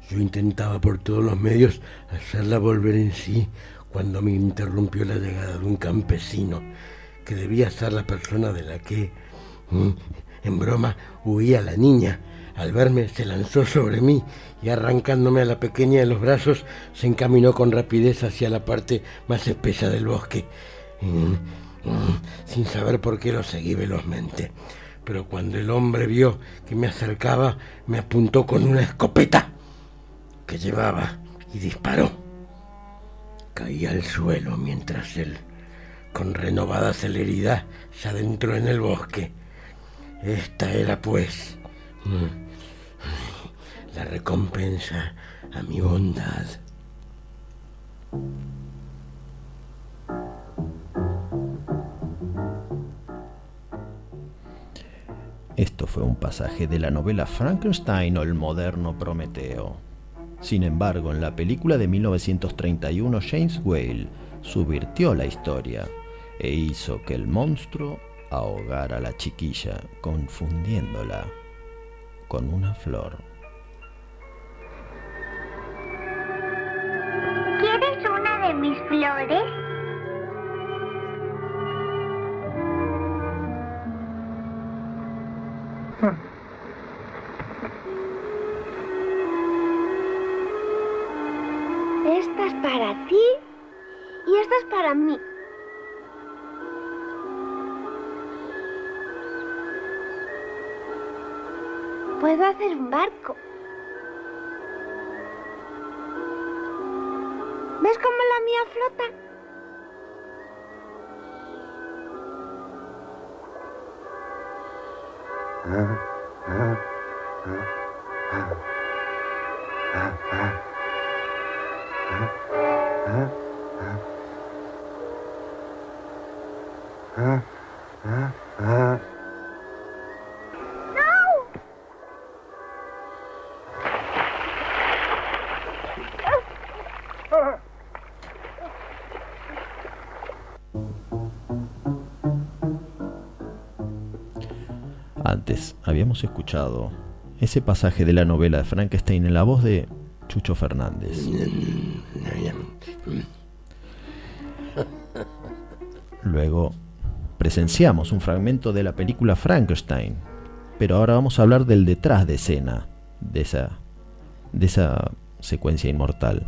Yo intentaba por todos los medios hacerla volver en sí cuando me interrumpió la llegada de un campesino que debía ser la persona de la que, en broma, huía la niña. Al verme se lanzó sobre mí y arrancándome a la pequeña de los brazos se encaminó con rapidez hacia la parte más espesa del bosque, sin saber por qué lo seguí velozmente pero cuando el hombre vio que me acercaba, me apuntó con una escopeta que llevaba y disparó. Caí al suelo mientras él, con renovada celeridad, se adentró en el bosque. Esta era, pues, la recompensa a mi bondad. Esto fue un pasaje de la novela Frankenstein o el moderno Prometeo. Sin embargo, en la película de 1931 James Whale subvirtió la historia e hizo que el monstruo ahogara a la chiquilla, confundiéndola con una flor. Hacer un barco. ¿Ves cómo la mía flota? Habíamos escuchado ese pasaje de la novela de Frankenstein en la voz de Chucho Fernández. Luego presenciamos un fragmento de la película Frankenstein, pero ahora vamos a hablar del detrás de escena de esa, de esa secuencia inmortal,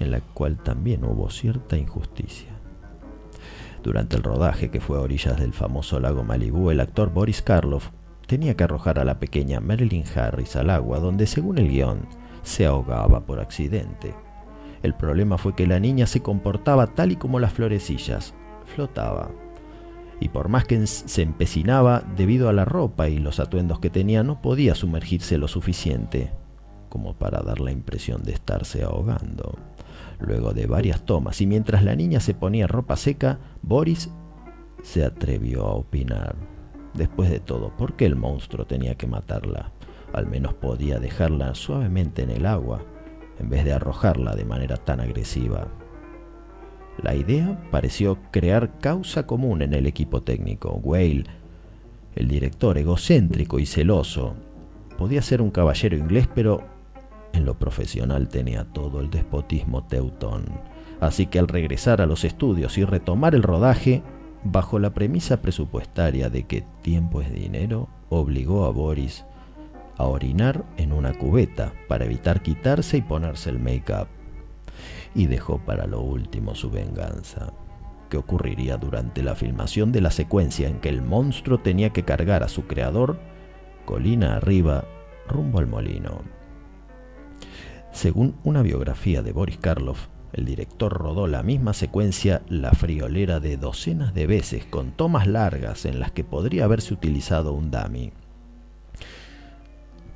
en la cual también hubo cierta injusticia. Durante el rodaje que fue a orillas del famoso lago Malibú, el actor Boris Karloff tenía que arrojar a la pequeña Marilyn Harris al agua, donde según el guion se ahogaba por accidente. El problema fue que la niña se comportaba tal y como las florecillas, flotaba. Y por más que se empecinaba, debido a la ropa y los atuendos que tenía, no podía sumergirse lo suficiente como para dar la impresión de estarse ahogando. Luego de varias tomas y mientras la niña se ponía ropa seca, Boris se atrevió a opinar. Después de todo, ¿por qué el monstruo tenía que matarla? Al menos podía dejarla suavemente en el agua, en vez de arrojarla de manera tan agresiva. La idea pareció crear causa común en el equipo técnico. Whale, el director egocéntrico y celoso, podía ser un caballero inglés, pero en lo profesional tenía todo el despotismo teutón. Así que al regresar a los estudios y retomar el rodaje, bajo la premisa presupuestaria de que tiempo es dinero, obligó a Boris a orinar en una cubeta para evitar quitarse y ponerse el make-up. Y dejó para lo último su venganza, que ocurriría durante la filmación de la secuencia en que el monstruo tenía que cargar a su creador colina arriba rumbo al molino. Según una biografía de Boris Karloff, el director rodó la misma secuencia La friolera de docenas de veces con tomas largas en las que podría haberse utilizado un dummy.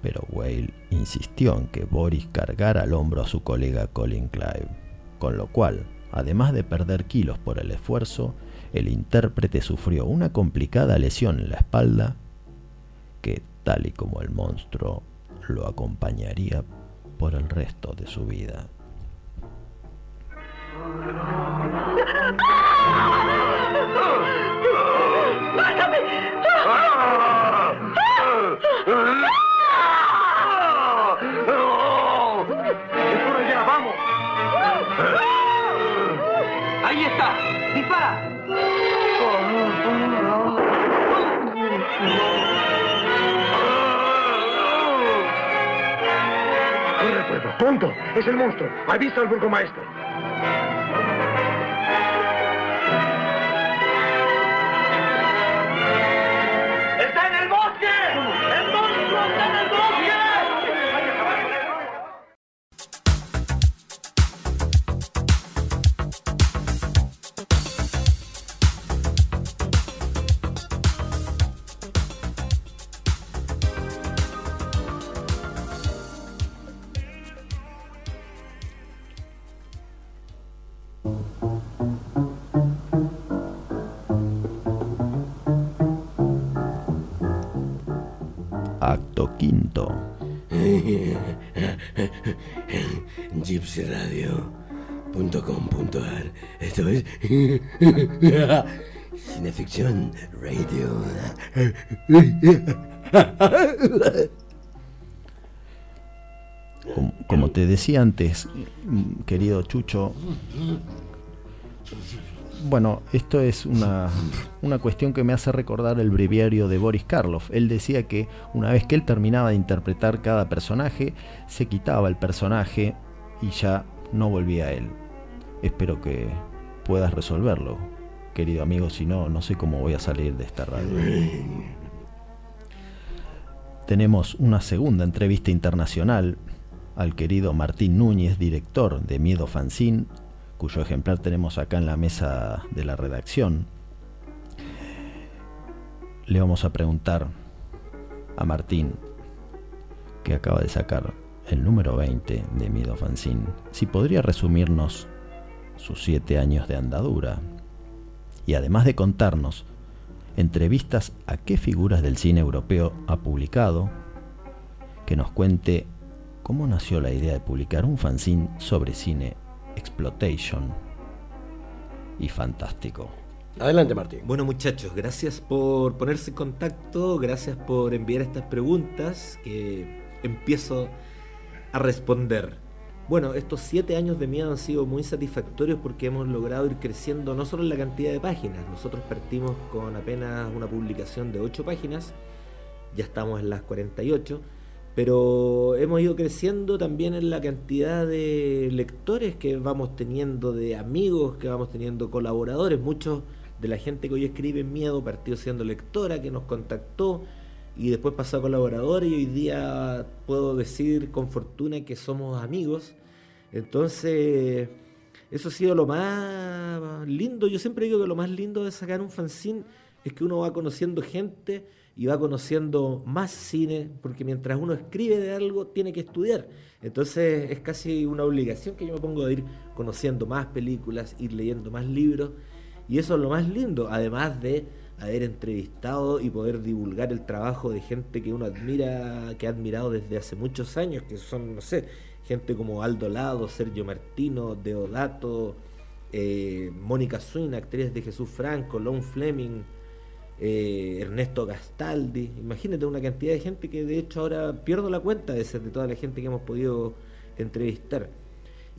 Pero Whale insistió en que Boris cargara al hombro a su colega Colin Clive, con lo cual, además de perder kilos por el esfuerzo, el intérprete sufrió una complicada lesión en la espalda que, tal y como el monstruo, lo acompañaría por el resto de su vida. ¡Es por allá, vamos! ¡Ahí está! ¡Dispara! Corre, pueblo. ¡Pronto! ¡Es el monstruo! ¡Avisa al burgomaestro! gypsyradio.com.ar Esto es Cineficción Radio. Como, te decía antes, querido Chucho, bueno, esto es una, una cuestión que me hace recordar el breviario de Boris Karloff. Él decía que una vez que él terminaba de interpretar cada personaje, se quitaba el personaje y ya no volvía a él. Espero que puedas resolverlo, querido amigo, si no, no sé cómo voy a salir de esta radio. Tenemos una segunda entrevista internacional al querido Martín Núñez, director de Miedo Fanzine, cuyo ejemplar tenemos acá en la mesa de la redacción. Le vamos a preguntar a Martín, que acaba de sacar el número 20 de Miedo Fanzine, si podría resumirnos sus siete años de andadura y además de contarnos entrevistas a qué figuras del cine europeo ha publicado, que nos cuente cómo nació la idea de publicar un fanzine sobre cine exploitation y fantástico. Adelante, Martín. Bueno, muchachos, gracias por ponerse en contacto, gracias por enviar estas preguntas que empiezo a responder. Bueno, estos siete años de miedo han sido muy satisfactorios porque hemos logrado ir creciendo no solo en la cantidad de páginas, nosotros partimos con apenas una publicación de 8 páginas, ya estamos en las 48, pero hemos ido creciendo también en la cantidad de lectores que vamos teniendo, de amigos que vamos teniendo, colaboradores, muchos de la gente que hoy escribe en Miedo partió siendo lectora, que nos contactó y después pasó a colaborador y hoy día puedo decir con fortuna que somos amigos Entonces, eso ha sido lo más lindo. Yo siempre digo que lo más lindo de sacar un fanzine es que uno va conociendo gente y va conociendo más cine, porque mientras uno escribe de algo, tiene que estudiar. Entonces es casi una obligación que yo me pongo de ir conociendo más películas, ir leyendo más libros, y eso es lo más lindo, además de haber entrevistado y poder divulgar el trabajo de gente que uno admira, que ha admirado desde hace muchos años, que son, no sé, gente como Aldo Lado, Sergio Martino, Deodato, eh, Mónica Swin, actriz de Jesús Franco, Lon Fleming, eh, Ernesto Gastaldi. Imagínate una cantidad de gente que de hecho ahora pierdo la cuenta de ser de toda la gente que hemos podido entrevistar.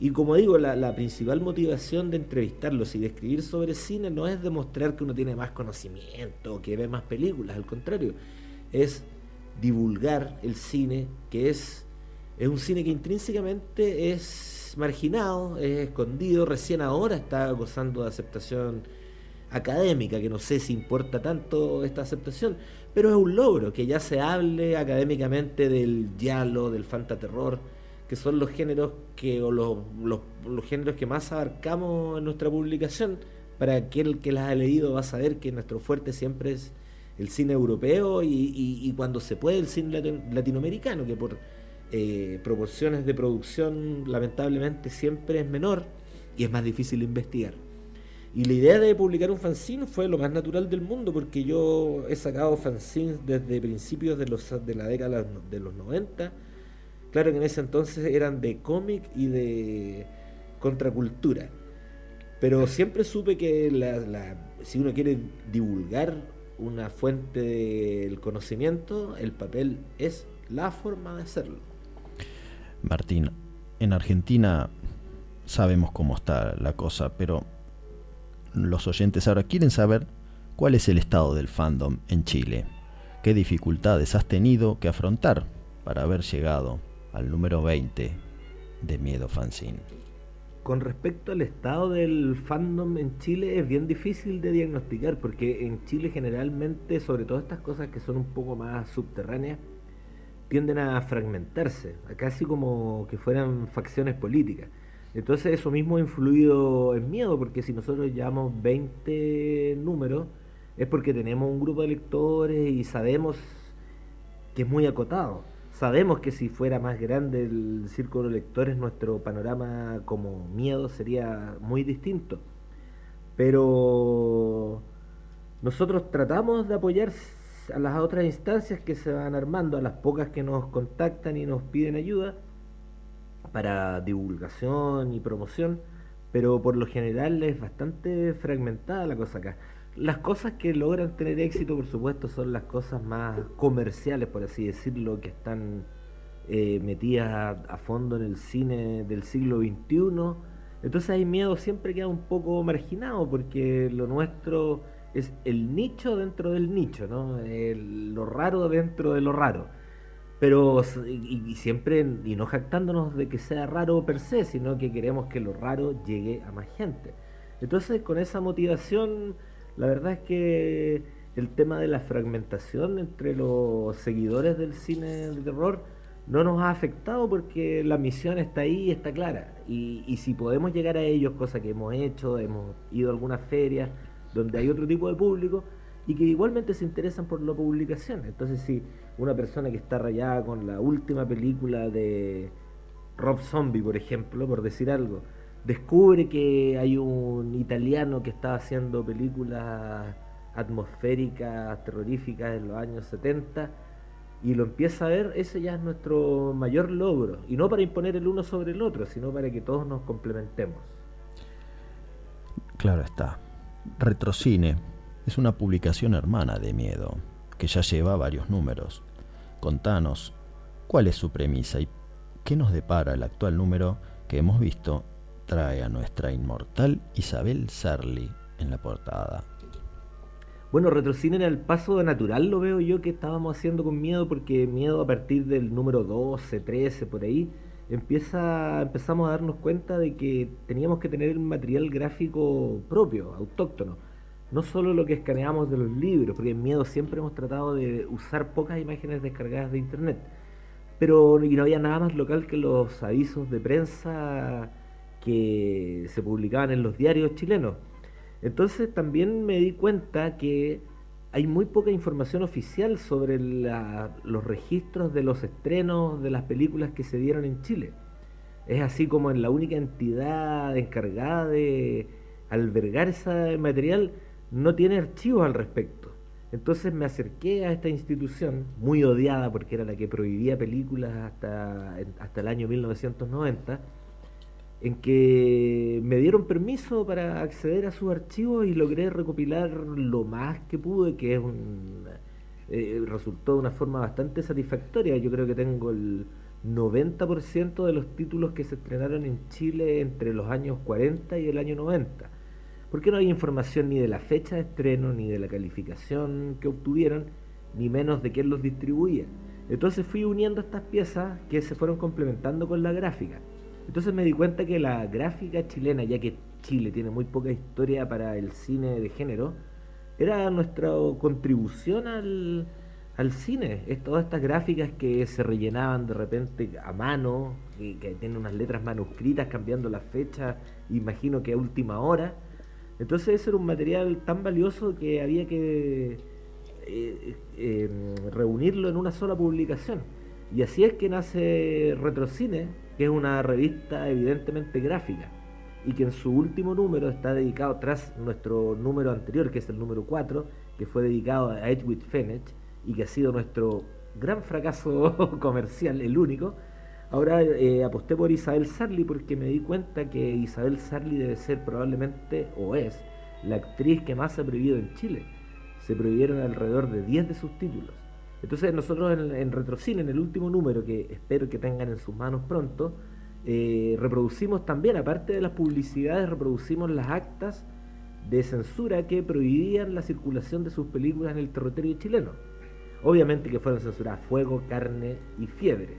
Y como digo, la, principal motivación de entrevistarlos y de escribir sobre cine no es demostrar que uno tiene más conocimiento, que ve más películas, al contrario, es divulgar el cine, que es, es un cine que intrínsecamente es marginado, es escondido, recién ahora está gozando de aceptación académica, que no sé si importa tanto esta aceptación, pero es un logro que ya se hable académicamente del giallo, del fantaterror, que son los géneros que o los, los, géneros que más abarcamos en nuestra publicación. Para aquel que las ha leído va a saber que nuestro fuerte siempre es el cine europeo y, cuando se puede el cine latinoamericano, que por eh, proporciones de producción lamentablemente siempre es menor y es más difícil investigar. Y la idea de publicar un fanzine fue lo más natural del mundo, porque yo he sacado fanzines desde principios de, los, de la década de los 90 Claro que en ese entonces eran de cómic y de contracultura. Pero siempre supe que la, si uno quiere divulgar una fuente del conocimiento, el papel es la forma de hacerlo. Martín, en Argentina sabemos cómo está la cosa, pero los oyentes ahora quieren saber cuál es el estado del fandom en Chile. ¿Qué dificultades has tenido que afrontar para haber llegado al número 20 de Miedo Fanzine. Con respecto al estado del fandom en Chile es bien difícil de diagnosticar porque en Chile generalmente, sobre todo estas cosas que son un poco más subterráneas, tienden a fragmentarse, casi como que fueran facciones políticas. Entonces eso mismo ha influido en miedo, porque si nosotros llevamos 20 números, es porque tenemos un grupo de lectores y sabemos que es muy acotado. Sabemos que si fuera más grande el círculo de lectores, nuestro panorama como miedo sería muy distinto. Pero nosotros tratamos de apoyar a las otras instancias que se van armando, a las pocas que nos contactan y nos piden ayuda para divulgación y promoción, pero por lo general es bastante fragmentada la cosa acá. Las cosas que logran tener éxito, por supuesto, son las cosas más comerciales, por así decirlo, que están eh, metidas a, fondo en el cine del siglo XXI. Entonces hay miedo siempre queda un poco marginado, porque lo nuestro es el nicho dentro del nicho, ¿no? lo raro dentro de lo raro. Pero y, siempre, y no jactándonos de que sea raro per se, sino que queremos que lo raro llegue a más gente. Entonces con esa motivación la verdad es que el tema de la fragmentación entre los seguidores del cine de terror no nos ha afectado porque la misión está ahí y está clara. Y, si podemos llegar a ellos, cosa que hemos hecho, hemos ido a algunas ferias donde hay otro tipo de público y que igualmente se interesan por la publicación. Entonces si una persona que está rayada con la última película de Rob Zombie, por ejemplo, por decir algo, descubre que hay un italiano que estaba haciendo películas atmosféricas, terroríficas en los años 70 y lo empieza a ver, ese ya es nuestro mayor logro. Y no para imponer el uno sobre el otro, sino para que todos nos complementemos. Claro está. Retrocine es una publicación hermana de Miedo, que ya lleva varios números. Contanos, ¿cuál es su premisa y qué nos depara el actual número que hemos visto trae a nuestra inmortal Isabel Sarli en la portada. Bueno, retrocine en el paso natural lo veo yo que estábamos haciendo con miedo, porque miedo a partir del número 12, 13, por ahí, empieza, empezamos a darnos cuenta de que teníamos que tener el material gráfico propio, autóctono. No solo lo que escaneamos de los libros, porque en miedo siempre hemos tratado de usar pocas imágenes descargadas de internet pero y no había nada más local que los avisos de prensa que se publicaban en los diarios chilenos. Entonces también me di cuenta que hay muy poca información oficial sobre los registros de los estrenos de las películas que se dieron en Chile. Es así como en la única entidad encargada de albergar ese material no tiene archivos al respecto. Entonces me acerqué a esta institución, muy odiada porque era la que prohibía películas hasta, hasta el año 1990, en que me dieron permiso para acceder a sus archivos y logré recopilar lo más que pude, que eh, resultó de una forma bastante satisfactoria. Yo creo que tengo el 90% de los títulos que se estrenaron en Chile entre los años 40 y el año 90. Porque no hay información ni de la fecha de estreno, ni de la calificación que obtuvieron, ni menos de quién los distribuía. Entonces fui uniendo estas piezas que se fueron complementando con la gráfica. Entonces me di cuenta que la gráfica chilena, ya que Chile tiene muy poca historia para el cine de género, era nuestra contribución al, al cine. Es todas estas gráficas que se rellenaban de repente a mano, y que tienen unas letras manuscritas cambiando la fecha, imagino que a última hora. Entonces ese era un material tan valioso que había que eh, eh, reunirlo en una sola publicación. Y así es que nace Retrocine, que es una revista evidentemente gráfica y que en su último número está dedicado, tras nuestro número anterior, que es el número 4, que fue dedicado a Edwin Fenech y que ha sido nuestro gran fracaso comercial, el único. Ahora eh, aposté por Isabel Sarli porque me di cuenta que Isabel Sarli debe ser probablemente, o es, la actriz que más ha prohibido en Chile. Se prohibieron alrededor de 10 de sus títulos. Entonces nosotros en, Retrocine, en el último número que espero que tengan en sus manos pronto, eh, reproducimos también, aparte de las publicidades, reproducimos las actas de censura que prohibían la circulación de sus películas en el territorio chileno. Obviamente que fueron censuradas Fuego, Carne y Fiebre.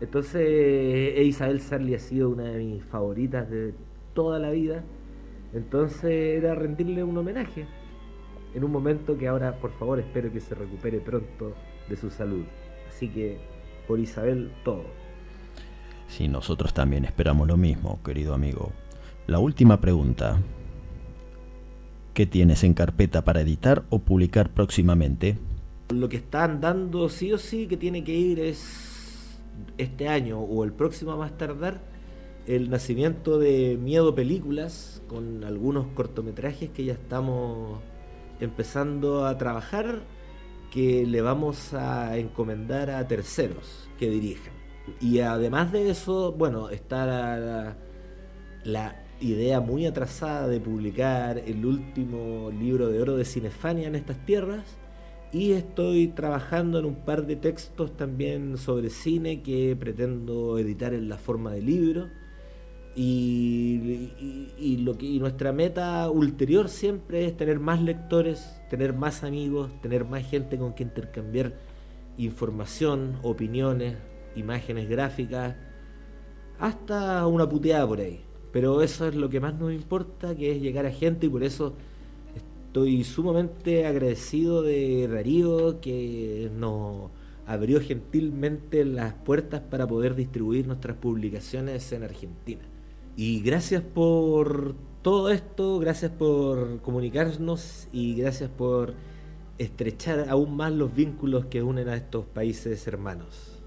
Entonces e Isabel Sarli ha sido una de mis favoritas de toda la vida. Entonces era rendirle un homenaje en un momento que ahora, por favor, espero que se recupere pronto de su salud. Así que, por Isabel, todo. Sí, nosotros también esperamos lo mismo, querido amigo. La última pregunta. ¿Qué tienes en carpeta para editar o publicar próximamente? Lo que están dando sí o sí que tiene que ir es este año o el próximo a más tardar el nacimiento de Miedo Películas con algunos cortometrajes que ya estamos empezando a trabajar que le vamos a encomendar a terceros que dirijan. Y además de eso, bueno, está la, la, idea muy atrasada de publicar el último libro de oro de Cinefania en estas tierras. Y estoy trabajando en un par de textos también sobre cine que pretendo editar en la forma de libro y, lo que, nuestra meta ulterior siempre es tener más lectores, tener más amigos, tener más gente con quien intercambiar información, opiniones, imágenes gráficas, hasta una puteada por ahí. Pero eso es lo que más nos importa, que es llegar a gente y por eso estoy sumamente agradecido de Darío que nos abrió gentilmente las puertas para poder distribuir nuestras publicaciones en Argentina. Y gracias por todo esto, gracias por comunicarnos y gracias por estrechar aún más los vínculos que unen a estos países hermanos.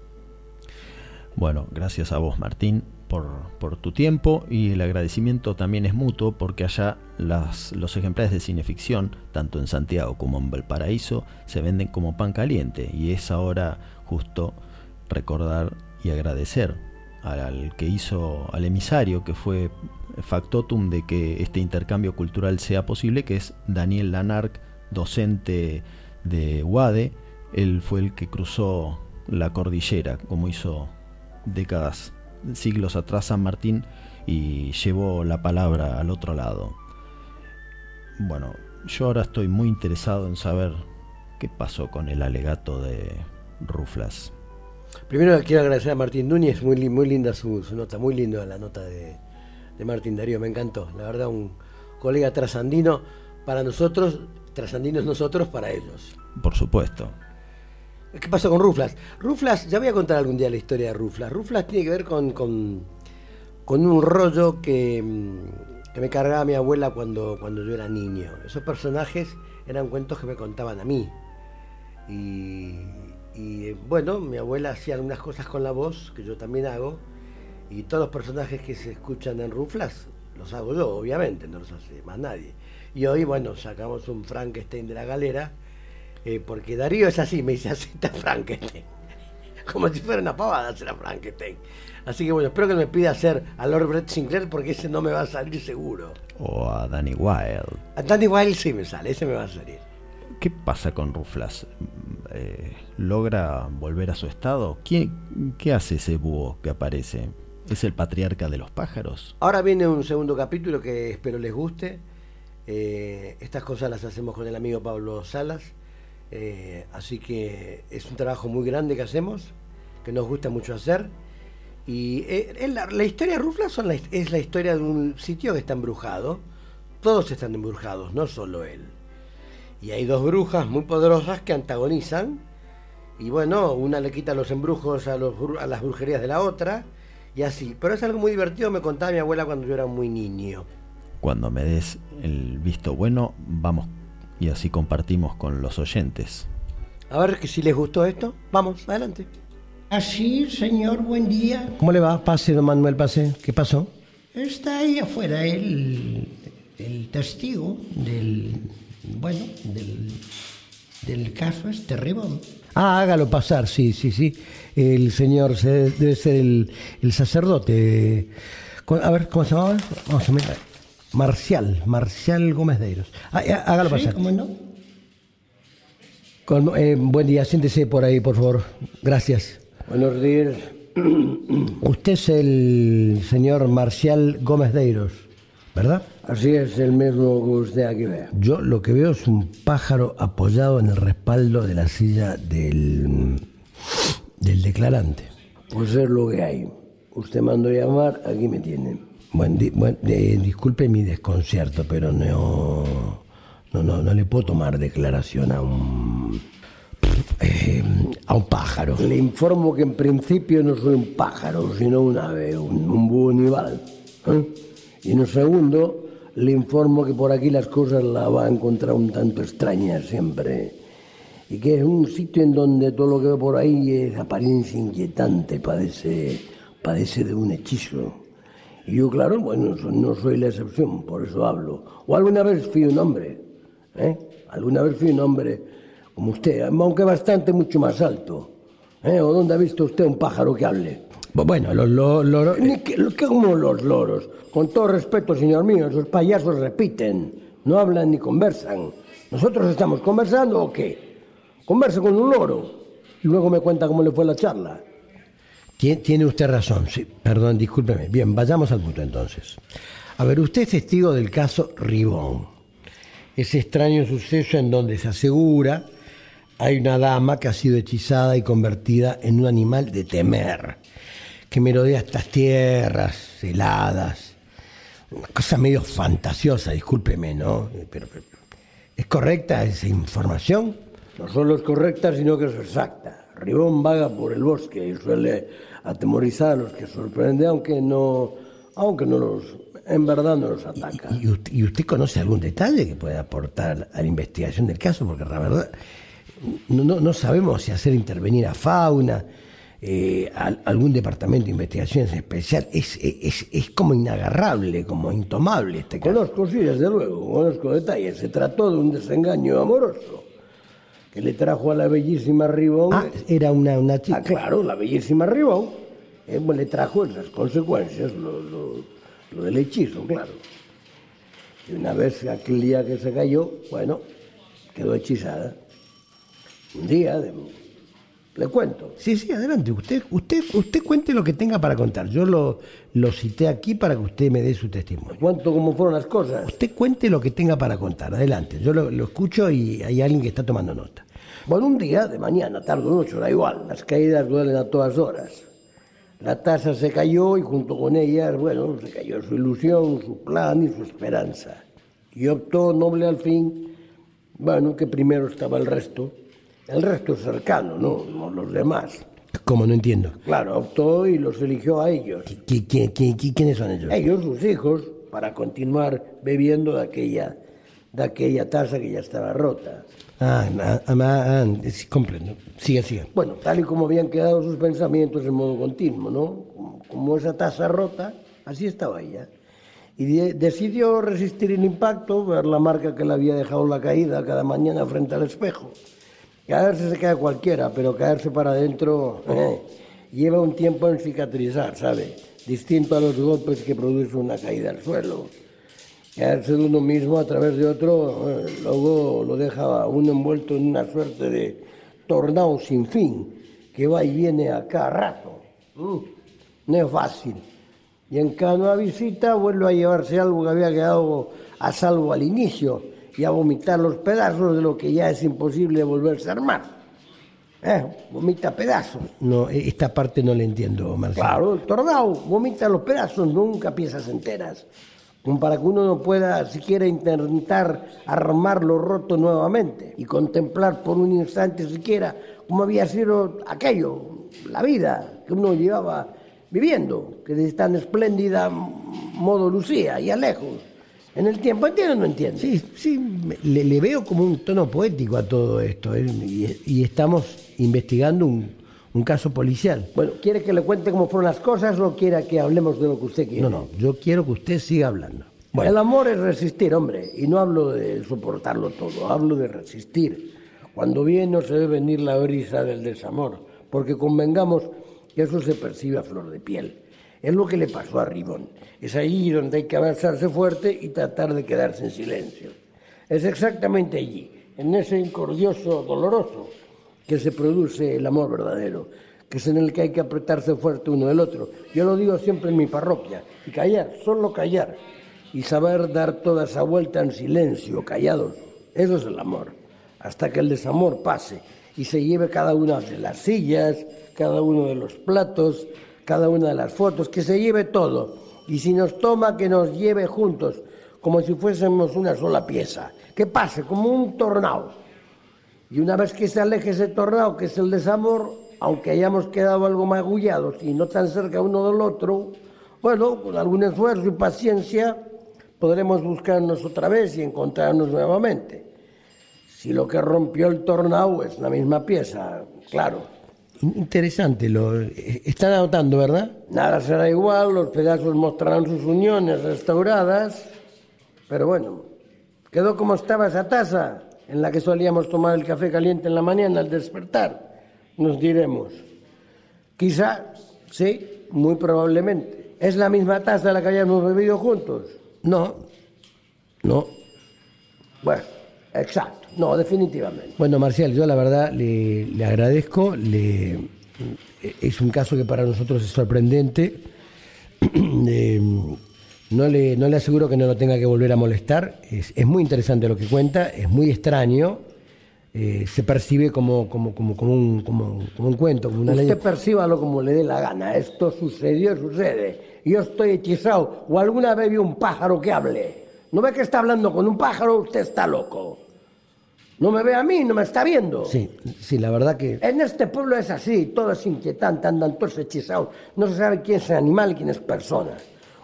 Bueno, gracias a vos Martín por, por tu tiempo y el agradecimiento también es mutuo porque allá las, los ejemplares de cineficción, tanto en Santiago como en Valparaíso, se venden como pan caliente y es ahora justo recordar y agradecer al que hizo al emisario, que fue factotum de que este intercambio cultural sea posible, que es Daniel Lanark, docente de UADE. Él fue el que cruzó la cordillera, como hizo décadas, siglos atrás San Martín, y llevó la palabra al otro lado. Bueno, yo ahora estoy muy interesado en saber qué pasó con el alegato de Ruflas. Primero quiero agradecer a Martín Núñez, muy, muy linda su, nota, muy linda la nota de, Martín Darío, me encantó. La verdad, un colega trasandino para nosotros, trasandinos nosotros para ellos. Por supuesto. ¿Qué pasó con Ruflas? Ruflas, ya voy a contar algún día la historia de Ruflas. Ruflas tiene que ver con, con, con un rollo que, mm, que me cargaba mi abuela cuando, cuando yo era niño. Esos personajes eran cuentos que me contaban a mí. Y, y, bueno, mi abuela hacía algunas cosas con la voz, que yo también hago, y todos los personajes que se escuchan en Ruflas los hago yo, obviamente, no los hace más nadie. Y hoy, bueno, sacamos un Frankenstein de la galera, eh, porque Darío es así, me dice, acepta Frankenstein. Como si fuera una pavada hacer a Frankenstein. Así que bueno, espero que me pida hacer a Lord Brett Sinclair porque ese no me va a salir seguro. O a Danny Wilde. A Danny Wilde sí me sale, ese me va a salir. ¿Qué pasa con Ruflas? Eh, ¿Logra volver a su estado? ¿Quién, ¿Qué hace ese búho que aparece? ¿Es el patriarca de los pájaros? Ahora viene un segundo capítulo que espero les guste. Eh, estas cosas las hacemos con el amigo Pablo Salas. Eh, así que es un trabajo muy grande que hacemos, que nos gusta mucho hacer. Y la, historia de Ruflas es la historia de un sitio que está embrujado. Todos están embrujados, no solo él. Y hay dos brujas muy poderosas que antagonizan. Y bueno, una le quita los embrujos a, los, a las brujerías de la otra. Y así. Pero es algo muy divertido, me contaba mi abuela cuando yo era muy niño. Cuando me des el visto bueno, vamos y así compartimos con los oyentes. A ver que si les gustó esto, vamos, adelante. Así, señor, buen día. ¿Cómo le va? Pase, don Manuel, pase. ¿Qué pasó? Está ahí afuera el, el testigo del, bueno, del, del caso este Ribón. Ah, hágalo pasar, sí, sí, sí. El señor se, debe ser el, el sacerdote. A ver, ¿cómo se llamaba? Vamos a mirar. Marcial, Marcial Gómez Deiros. Ah, hágalo sí, pasar. ¿cómo no? Con, eh, buen día, siéntese por ahí, por favor. Gracias. Buenos días. Usted es el señor Marcial Gómez Deiros, ¿verdad? Así es, el mismo que usted aquí ve. Yo lo que veo es un pájaro apoyado en el respaldo de la silla del, del declarante. Pues es lo que hay. Usted mandó llamar, aquí me tiene. Bueno, di, bueno eh, disculpe mi desconcierto, pero no, no, no, no le puedo tomar declaración a un, eh, a un pájaro. Le informo que en principio no soy un pájaro, sino un ave, un, un búho animal. ¿eh? Y en el segundo, le informo que por aquí las cosas las va a encontrar un tanto extrañas siempre. Y que es un sitio en donde todo lo que veo por ahí es apariencia inquietante, padece, padece de un hechizo. Y yo, claro, bueno, no soy la excepción, por eso hablo. O alguna vez fui un hombre, ¿eh? Alguna vez fui un hombre como usted, aunque bastante mucho más alto. ¿eh? ¿O dónde ha visto usted un pájaro que hable? Bueno, los loros... Que como los loros. Con todo respeto, señor mío, esos payasos repiten, no hablan ni conversan. ¿Nosotros estamos conversando o qué? Conversa con un loro y luego me cuenta cómo le fue la charla. Tiene usted razón, sí. Perdón, discúlpeme. Bien, vayamos al punto entonces. A ver, usted es testigo del caso Ribón. Ese extraño suceso en donde se asegura hay una dama que ha sido hechizada y convertida en un animal de temer, que merodea estas tierras heladas. Una cosa medio fantasiosa, discúlpeme, ¿no? Pero, pero, ¿Es correcta esa información? No solo es correcta, sino que es exacta. Ribón vaga por el bosque y suele atemorizar a los que sorprende, aunque no, aunque no los, en verdad no los ataca. ¿Y, y, usted, ¿Y, usted, conoce algún detalle que pueda aportar a la investigación del caso? Porque la verdad no, no, no sabemos si hacer intervenir a fauna, eh, a, algún departamento de investigaciones especial. Es, es, es como inagarrable, como intomable este caso. Conozco, sí, desde luego, conozco detalles. Se trató de un desengaño amoroso que le trajo a la bellísima Ribón. Ah, era una, una chica. Ah, claro, la bellísima Ribón. Eh, le trajo esas consecuencias, lo, lo, lo, del hechizo, claro. Y una vez, aquel día que se cayó, bueno, quedó hechizada. Un día, de, le cuento. Sí, sí, adelante. Usted, usted, usted cuente lo que tenga para contar. Yo lo, lo cité aquí para que usted me dé su testimonio. Cuento cómo fueron las cosas. Usted cuente lo que tenga para contar. Adelante. Yo lo, lo escucho y hay alguien que está tomando nota. Bueno, un día, de mañana, tarde o noche, da igual. Las caídas duelen a todas horas. La taza se cayó y junto con ella, bueno, se cayó su ilusión, su plan y su esperanza. Y optó noble al fin, bueno, que primero estaba el resto. El resto es cercano, ¿no? No los demás. ¿Cómo? No entiendo. Claro, optó y los eligió a ellos. ¿Qui- qui- qui- qui- quiénes son ellos? Ellos, sus hijos, para continuar bebiendo de aquella, de aquella taza que ya estaba rota. Ah, ah, ah, ah, sí, comprendo. Sigue, sigue. Bueno, tal y como habían quedado sus pensamientos en modo continuo, ¿no? Como, como esa taza rota, así estaba ella. Y de- decidió resistir el impacto, ver la marca que le había dejado la caída cada mañana frente al espejo. Caerse se cae cualquiera, pero caerse para adentro eh, lleva un tiempo en cicatrizar, ¿sabe? Distinto a los golpes que produce una caída al suelo. Caerse de uno mismo a través de otro, eh, luego lo deja uno envuelto en una suerte de tornado sin fin, que va y viene a cada rato. Mm, No es fácil. Y en cada nueva visita vuelve a llevarse algo que había quedado a salvo al inicio y a vomitar los pedazos de lo que ya es imposible volverse a armar. Eh, vomita pedazos. No, e- esta parte no la entiendo, Marcelo. Claro, el tornado vomita los pedazos, nunca piezas enteras. Como para que uno no pueda siquiera intentar armar lo roto nuevamente y contemplar por un instante siquiera cómo había sido aquello, la vida que uno llevaba viviendo, que de tan espléndida modo lucía y a lejos. En el tiempo, ¿entiendes o no entiendes? Sí, sí, le, le veo como un tono poético a todo esto. ¿eh? Y, y estamos investigando un, un caso policial. Bueno, ¿quiere que le cuente cómo fueron las cosas o quiere que hablemos de lo que usted quiere? No, no, yo quiero que usted siga hablando. El amor es resistir, hombre, y no hablo de soportarlo todo, hablo de resistir. Cuando viene no se debe venir la brisa del desamor, porque convengamos que eso se percibe a flor de piel. Es lo que le pasó a Ribón. Es ahí donde hay que avanzarse fuerte y tratar de quedarse en silencio. Es exactamente allí, en ese incordioso doloroso, que se produce el amor verdadero, que es en el que hay que apretarse fuerte uno del otro. Yo lo digo siempre en mi parroquia, y callar, solo callar, y saber dar toda esa vuelta en silencio, callados. Eso es el amor, hasta que el desamor pase y se lleve cada una de las sillas, cada uno de los platos, cada una de las fotos, que se lleve todo. Y si nos toma, que nos lleve juntos, como si fuésemos una sola pieza. Que pase como un tornado. Y una vez que se aleje ese tornado, que es el desamor, aunque hayamos quedado algo magullados y no tan cerca uno del otro, bueno, con algún esfuerzo y paciencia podremos buscarnos otra vez y encontrarnos nuevamente. Si lo que rompió el tornado es la misma pieza, claro. Interesante, lo están anotando, ¿verdad? Nada será igual, los pedazos mostrarán sus uniones restauradas, pero bueno, quedó como estaba esa taza en la que solíamos tomar el café caliente en la mañana al despertar, nos diremos. Quizá, sí, muy probablemente. ¿Es la misma taza la que habíamos bebido juntos? No, no. Bueno, exacto, no, definitivamente. Bueno, Marcial, yo la verdad le, le agradezco. Le, es un caso que para nosotros es sorprendente. Eh, no, le, no le aseguro que no lo tenga que volver a molestar. Es, es muy interesante lo que cuenta, es muy extraño. Eh, se percibe como, como, como, como, un, como, como un cuento, como una Usted ley. percíbalo como le dé la gana. Esto sucedió, sucede. Yo estoy hechizado. O alguna vez vi un pájaro que hable. ¿No ve que está hablando con un pájaro? Usted está loco. No me ve a mí, no me está viendo. Sí, sí, la verdad que En este pueblo es así, todo es inquietante, andan todos hechizados. No se sabe quién es animal y quién es persona.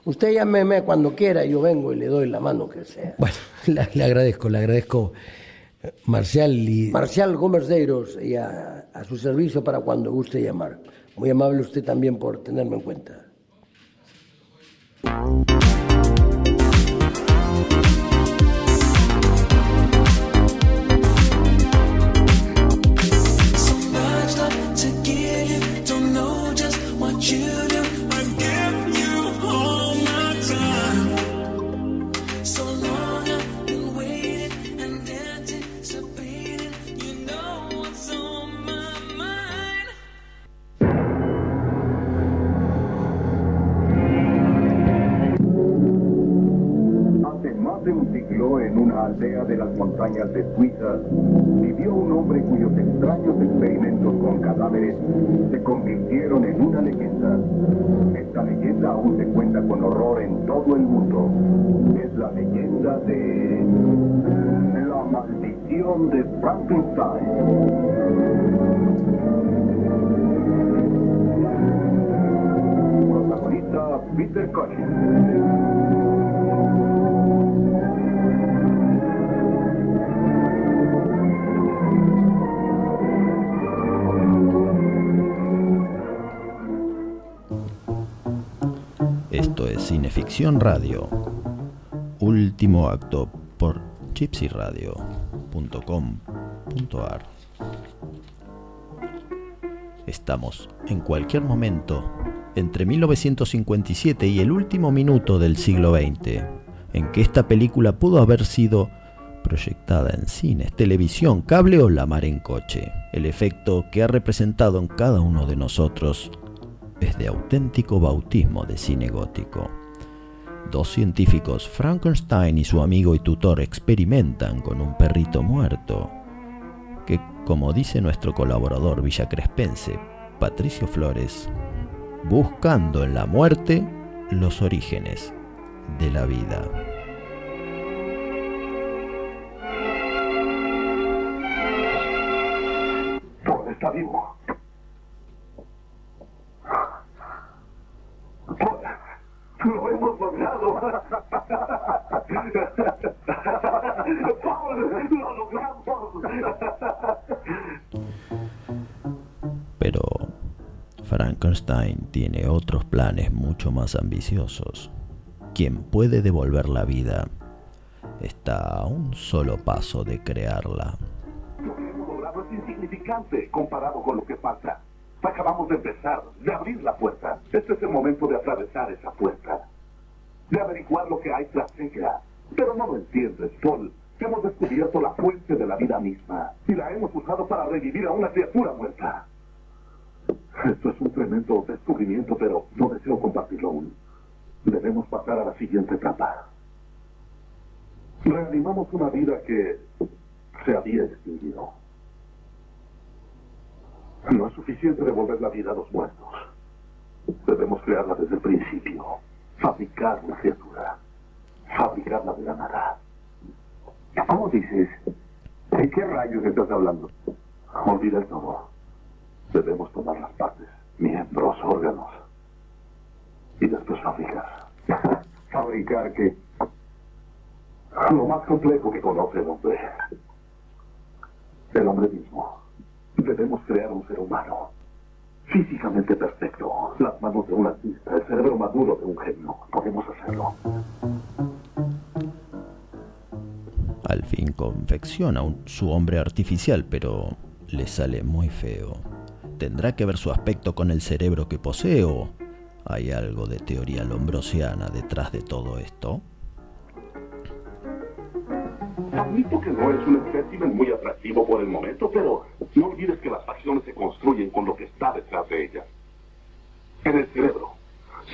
Usted llámeme cuando quiera, yo vengo y le doy la mano que sea. Bueno, le, le agradezco, le agradezco, eh, Marcial. Y, Marcial Gómez Deiros y a, a su servicio para cuando guste llamar. Muy amable usted también por tenerme en cuenta. En una aldea de las montañas de Suiza, vivió un hombre cuyos extraños experimentos con cadáveres se convirtieron en una leyenda. Esta leyenda aún se cuenta con horror en todo el mundo. Es la leyenda de la maldición de Frankenstein. Protagonista Peter Cushing. Cineficción Radio. Último acto por gypsyradio.com.ar. Estamos en cualquier momento entre 1957 y el último minuto del siglo XX, en que esta película pudo haber sido proyectada en cines, televisión, cable o la mar en coche. El efecto que ha representado en cada uno de nosotros es de auténtico bautismo de cine gótico. Dos científicos, Frankenstein y su amigo y tutor, experimentan con un perrito muerto, que, como dice nuestro colaborador villacrespense, Patricio Flores, buscando en la muerte los orígenes de la vida. Está vivo. Lo hemos logrado. Paul, lo logramos. Pero Frankenstein tiene otros planes mucho más ambiciosos. Quien puede devolver la vida está a un solo paso de crearla. Lo que hemos logrado es insignificante comparado con lo que falta. Acabamos de empezar, de abrir la puerta. Este es el momento de atravesar esa puerta. De averiguar lo que hay tras ella. Pero no lo entiendes, Paul. Hemos descubierto la fuente de la vida misma y la hemos usado para revivir a una criatura muerta. Esto es un tremendo descubrimiento, pero no deseo compartirlo aún. Debemos pasar a la siguiente etapa. Reanimamos una vida que se había extinguido. No es suficiente devolver la vida a los muertos. Debemos crearla desde el principio. Fabricar una criatura. Fabricarla de la nada. ¿Cómo dices? ¿De qué rayos estás hablando? Olvida el todo. Debemos tomar las partes, miembros, órganos. Y después fabricar. ¿Fabricar qué? Lo más complejo que conoce el hombre. El hombre mismo. Debemos crear un ser humano. Físicamente perfecto. Las manos de un artista. El cerebro maduro de un genio. Podemos hacerlo. Al fin confecciona un- su hombre artificial, pero le sale muy feo. ¿Tendrá que ver su aspecto con el cerebro que posee o hay algo de teoría lombrosiana detrás de todo esto? Admito que no es un espécimen muy atractivo por el momento, pero no olvides que las facciones se construyen con lo que está detrás de ellas. En el cerebro.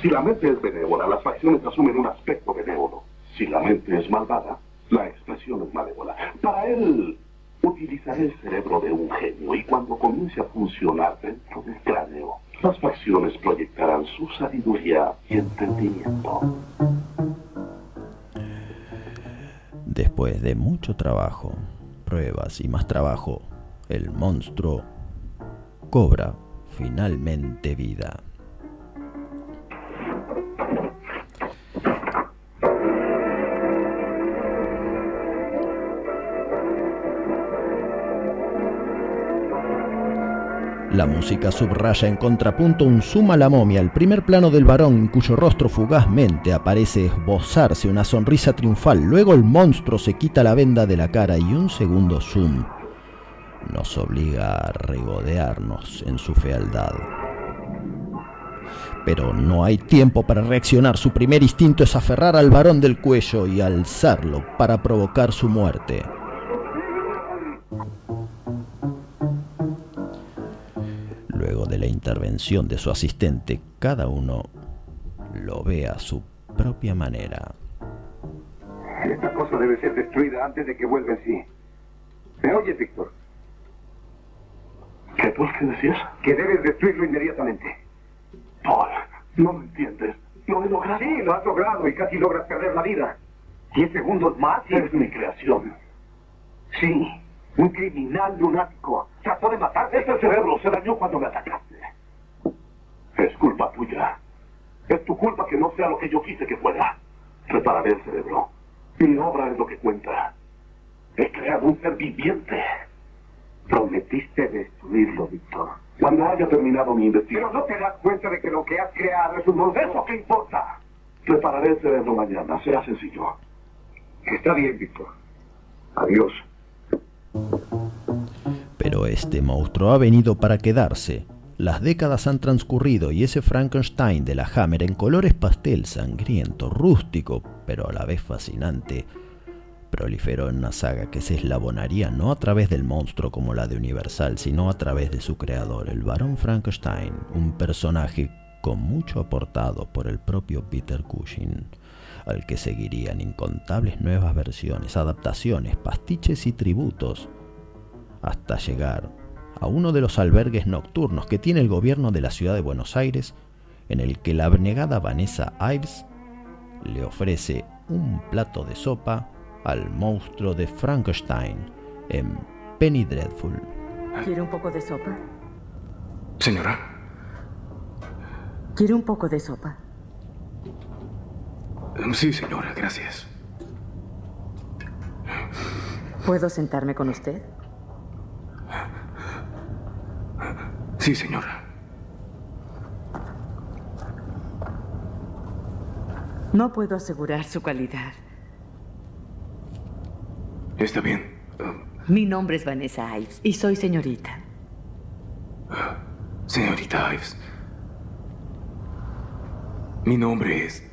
Si la mente es benévola, las facciones asumen un aspecto benévolo. Si la mente es malvada, la expresión es malévola. Para él, utilizaré el cerebro de un genio y cuando comience a funcionar dentro del cráneo, las facciones proyectarán su sabiduría y entendimiento. Después de mucho trabajo, pruebas y más trabajo, el monstruo cobra finalmente vida. La música subraya en contrapunto un zoom a la momia, el primer plano del varón en cuyo rostro fugazmente aparece esbozarse una sonrisa triunfal. Luego el monstruo se quita la venda de la cara y un segundo zoom nos obliga a regodearnos en su fealdad. Pero no hay tiempo para reaccionar. Su primer instinto es aferrar al varón del cuello y alzarlo para provocar su muerte. Luego de la intervención de su asistente, cada uno lo ve a su propia manera. Esta cosa debe ser destruida antes de que vuelva en sí. ¿Me oyes, Víctor? ¿Qué, pues, qué decías? Que debes destruirlo inmediatamente. Paul, no lo entiendes. Lo he logrado. Sí, lo has logrado y casi logras perder la vida. Diez segundos más y... Es mi creación. Sí, Un criminal lunático. Trató de matar. Ese cerebro se dañó cuando me atacaste. Es culpa tuya. Es tu culpa que no sea lo que yo quise que fuera. Repararé el cerebro. Mi obra es lo que cuenta. He creado un ser viviente. Prometiste destruirlo, Víctor. Cuando haya terminado mi investigación. Pero no te das cuenta de que lo que has creado es un monstruo. ¿Eso qué importa? Repararé el cerebro mañana. Será sencillo. Está bien, Víctor. Adiós. Pero este monstruo ha venido para quedarse. Las décadas han transcurrido y ese Frankenstein de la Hammer en colores pastel sangriento, rústico, pero a la vez fascinante, proliferó en una saga que se eslabonaría no a través del monstruo como la de Universal, sino a través de su creador, el barón Frankenstein, un personaje con mucho aportado por el propio Peter Cushing, al que seguirían incontables nuevas versiones, adaptaciones, pastiches y tributos, hasta llegar a uno de los albergues nocturnos que tiene el gobierno de la ciudad de Buenos Aires, en el que la abnegada Vanessa Ives le ofrece un plato de sopa al monstruo de Frankenstein en Penny Dreadful. ¿Quiere un poco de sopa? Señora, ¿Quiere un poco de sopa? Sí, señora, gracias. ¿Puedo sentarme con usted? Sí, señora. No puedo asegurar su calidad. Está bien. Mi nombre es Vanessa Ives y soy señorita. Señorita Ives. Mi nombre es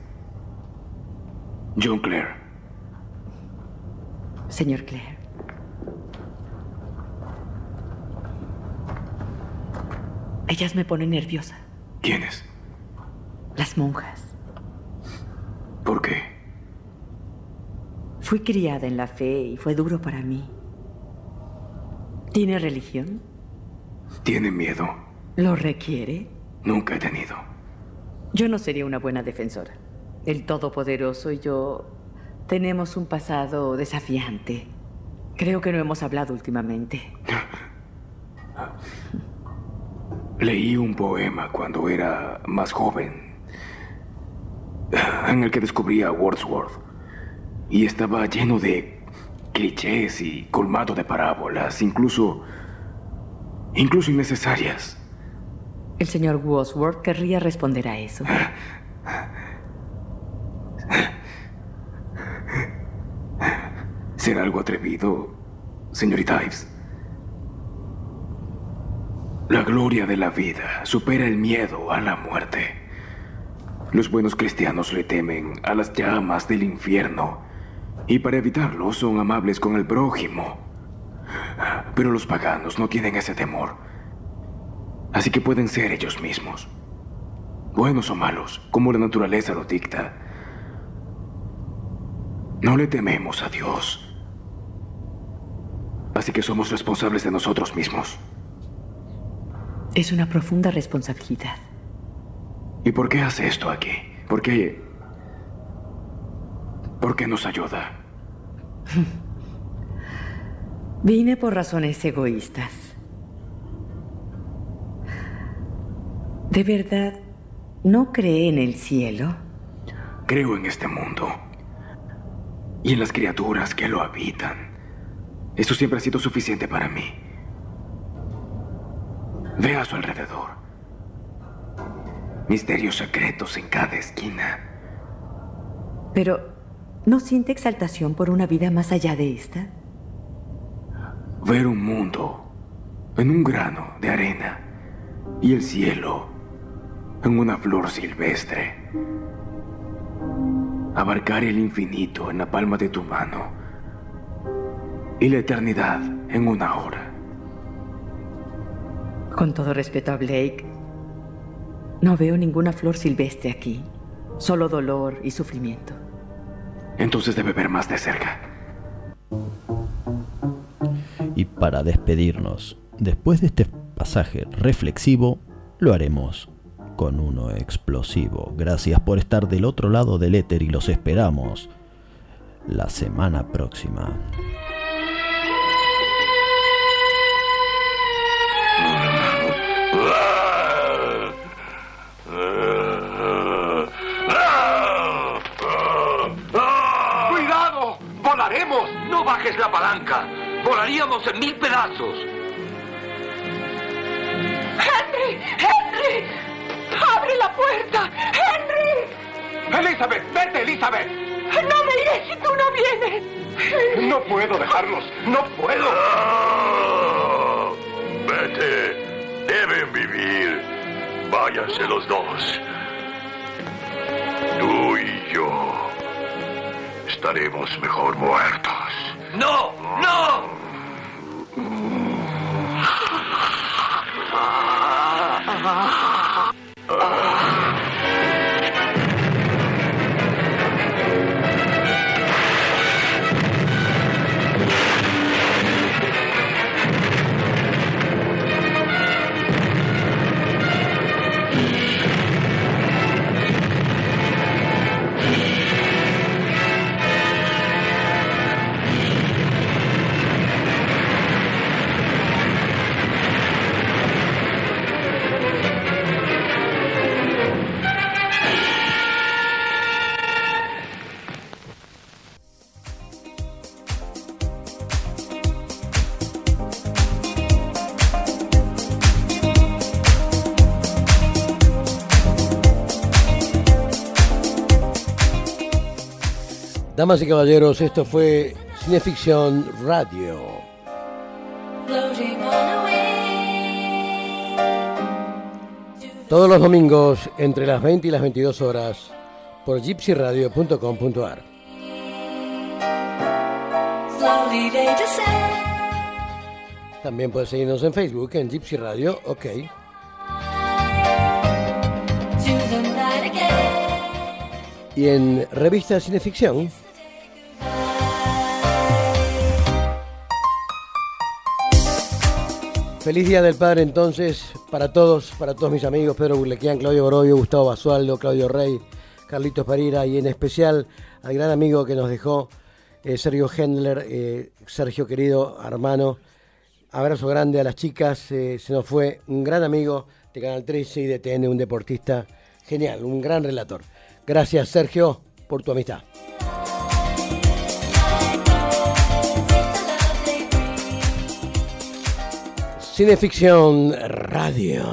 John Clare. Señor Clare. Ellas me ponen nerviosa. ¿Quiénes? Las monjas. ¿Por qué? Fui criada en la fe y fue duro para mí. ¿Tiene religión? ¿Tiene miedo? ¿Lo requiere? Nunca he tenido. Yo no sería una buena defensora. El Todopoderoso y yo tenemos un pasado desafiante. Creo que no hemos hablado últimamente. Leí un poema cuando era más joven, en el que descubrí a Wordsworth, y estaba lleno de clichés y colmado de parábolas, incluso, incluso innecesarias. El señor Wordsworth querría responder a eso. ¿Será algo atrevido, señorita Ives? La gloria de la vida supera el miedo a la muerte. Los buenos cristianos le temen a las llamas del infierno y para evitarlo son amables con el prójimo. Pero los paganos no tienen ese temor. Así que pueden ser ellos mismos. Buenos o malos, como la naturaleza lo dicta. No le tememos a Dios. Así que somos responsables de nosotros mismos. Es una profunda responsabilidad. ¿Y por qué hace esto aquí? ¿Por qué... ¿Por qué nos ayuda? Vine por razones egoístas. ¿De verdad no cree en el cielo? Creo en este mundo. Y en las criaturas que lo habitan. Eso siempre ha sido suficiente para mí. Ve a su alrededor. Misterios secretos en cada esquina. Pero, ¿no siente exaltación por una vida más allá de esta? Ver un mundo en un grano de arena y el cielo en una flor silvestre. Abarcar el infinito en la palma de tu mano y la eternidad en una hora. Con todo respeto a Blake, no veo ninguna flor silvestre aquí. Solo dolor y sufrimiento. Entonces debe ver más de cerca. Y para despedirnos, después de este pasaje reflexivo, lo haremos con uno explosivo. Gracias por estar del otro lado del éter y los esperamos la semana próxima. ¡Cuidado! ¡Volaremos! ¡No bajes la palanca! ¡Volaríamos en mil pedazos! ¡Henry! ¡Henry! ¡Abre la puerta! ¡Henry! Elizabeth, vete, Elizabeth. No me iré si tú no vienes. No puedo dejarlos. No puedo. Ah, vete. Deben vivir. Váyanse los dos. Tú y yo estaremos mejor muertos. ¡No! ¡No! 啊。Damas y caballeros, esto fue Cineficción Radio. Todos los domingos entre las 20 y las 22 horas por gypsyradio.com.ar. También puedes seguirnos en Facebook en Gypsy Radio, ok. Y en Revista Cineficción. Feliz Día del Padre entonces para todos, para todos mis amigos, Pedro Burlequian, Claudio Borobio, Gustavo Basualdo, Claudio Rey, Carlitos Pereira y en especial al gran amigo que nos dejó eh, Sergio Hendler, eh, Sergio querido hermano, abrazo grande a las chicas, eh, se nos fue un gran amigo de Canal 13 y de TN, un deportista genial, un gran relator. Gracias Sergio por tu amistad. Cineficción Radio.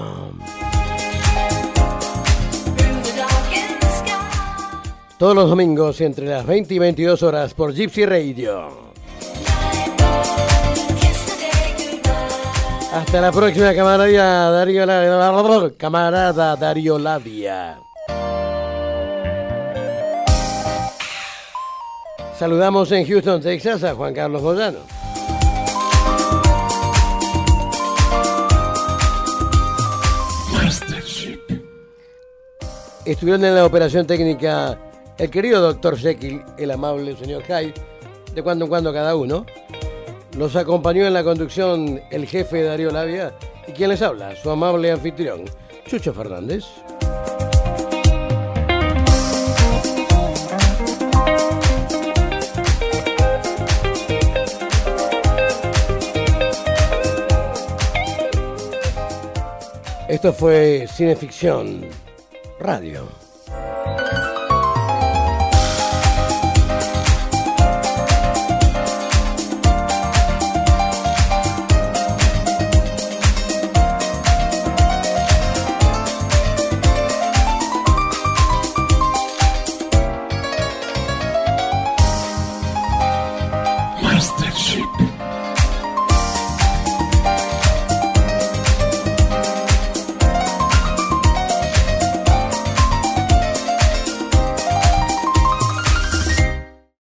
Todos los domingos entre las 20 y 22 horas por Gypsy Radio. Hasta la próxima, camarada Darío Labia. Camarada Darío Labia. Saludamos en Houston, Texas a Juan Carlos Moyano. Estuvieron en la operación técnica el querido doctor Jekyll, el amable señor Hyde, de cuando en cuando cada uno. Los acompañó en la conducción el jefe Darío Labia y quien les habla, su amable anfitrión, Chucho Fernández. Esto fue Cineficción Radio.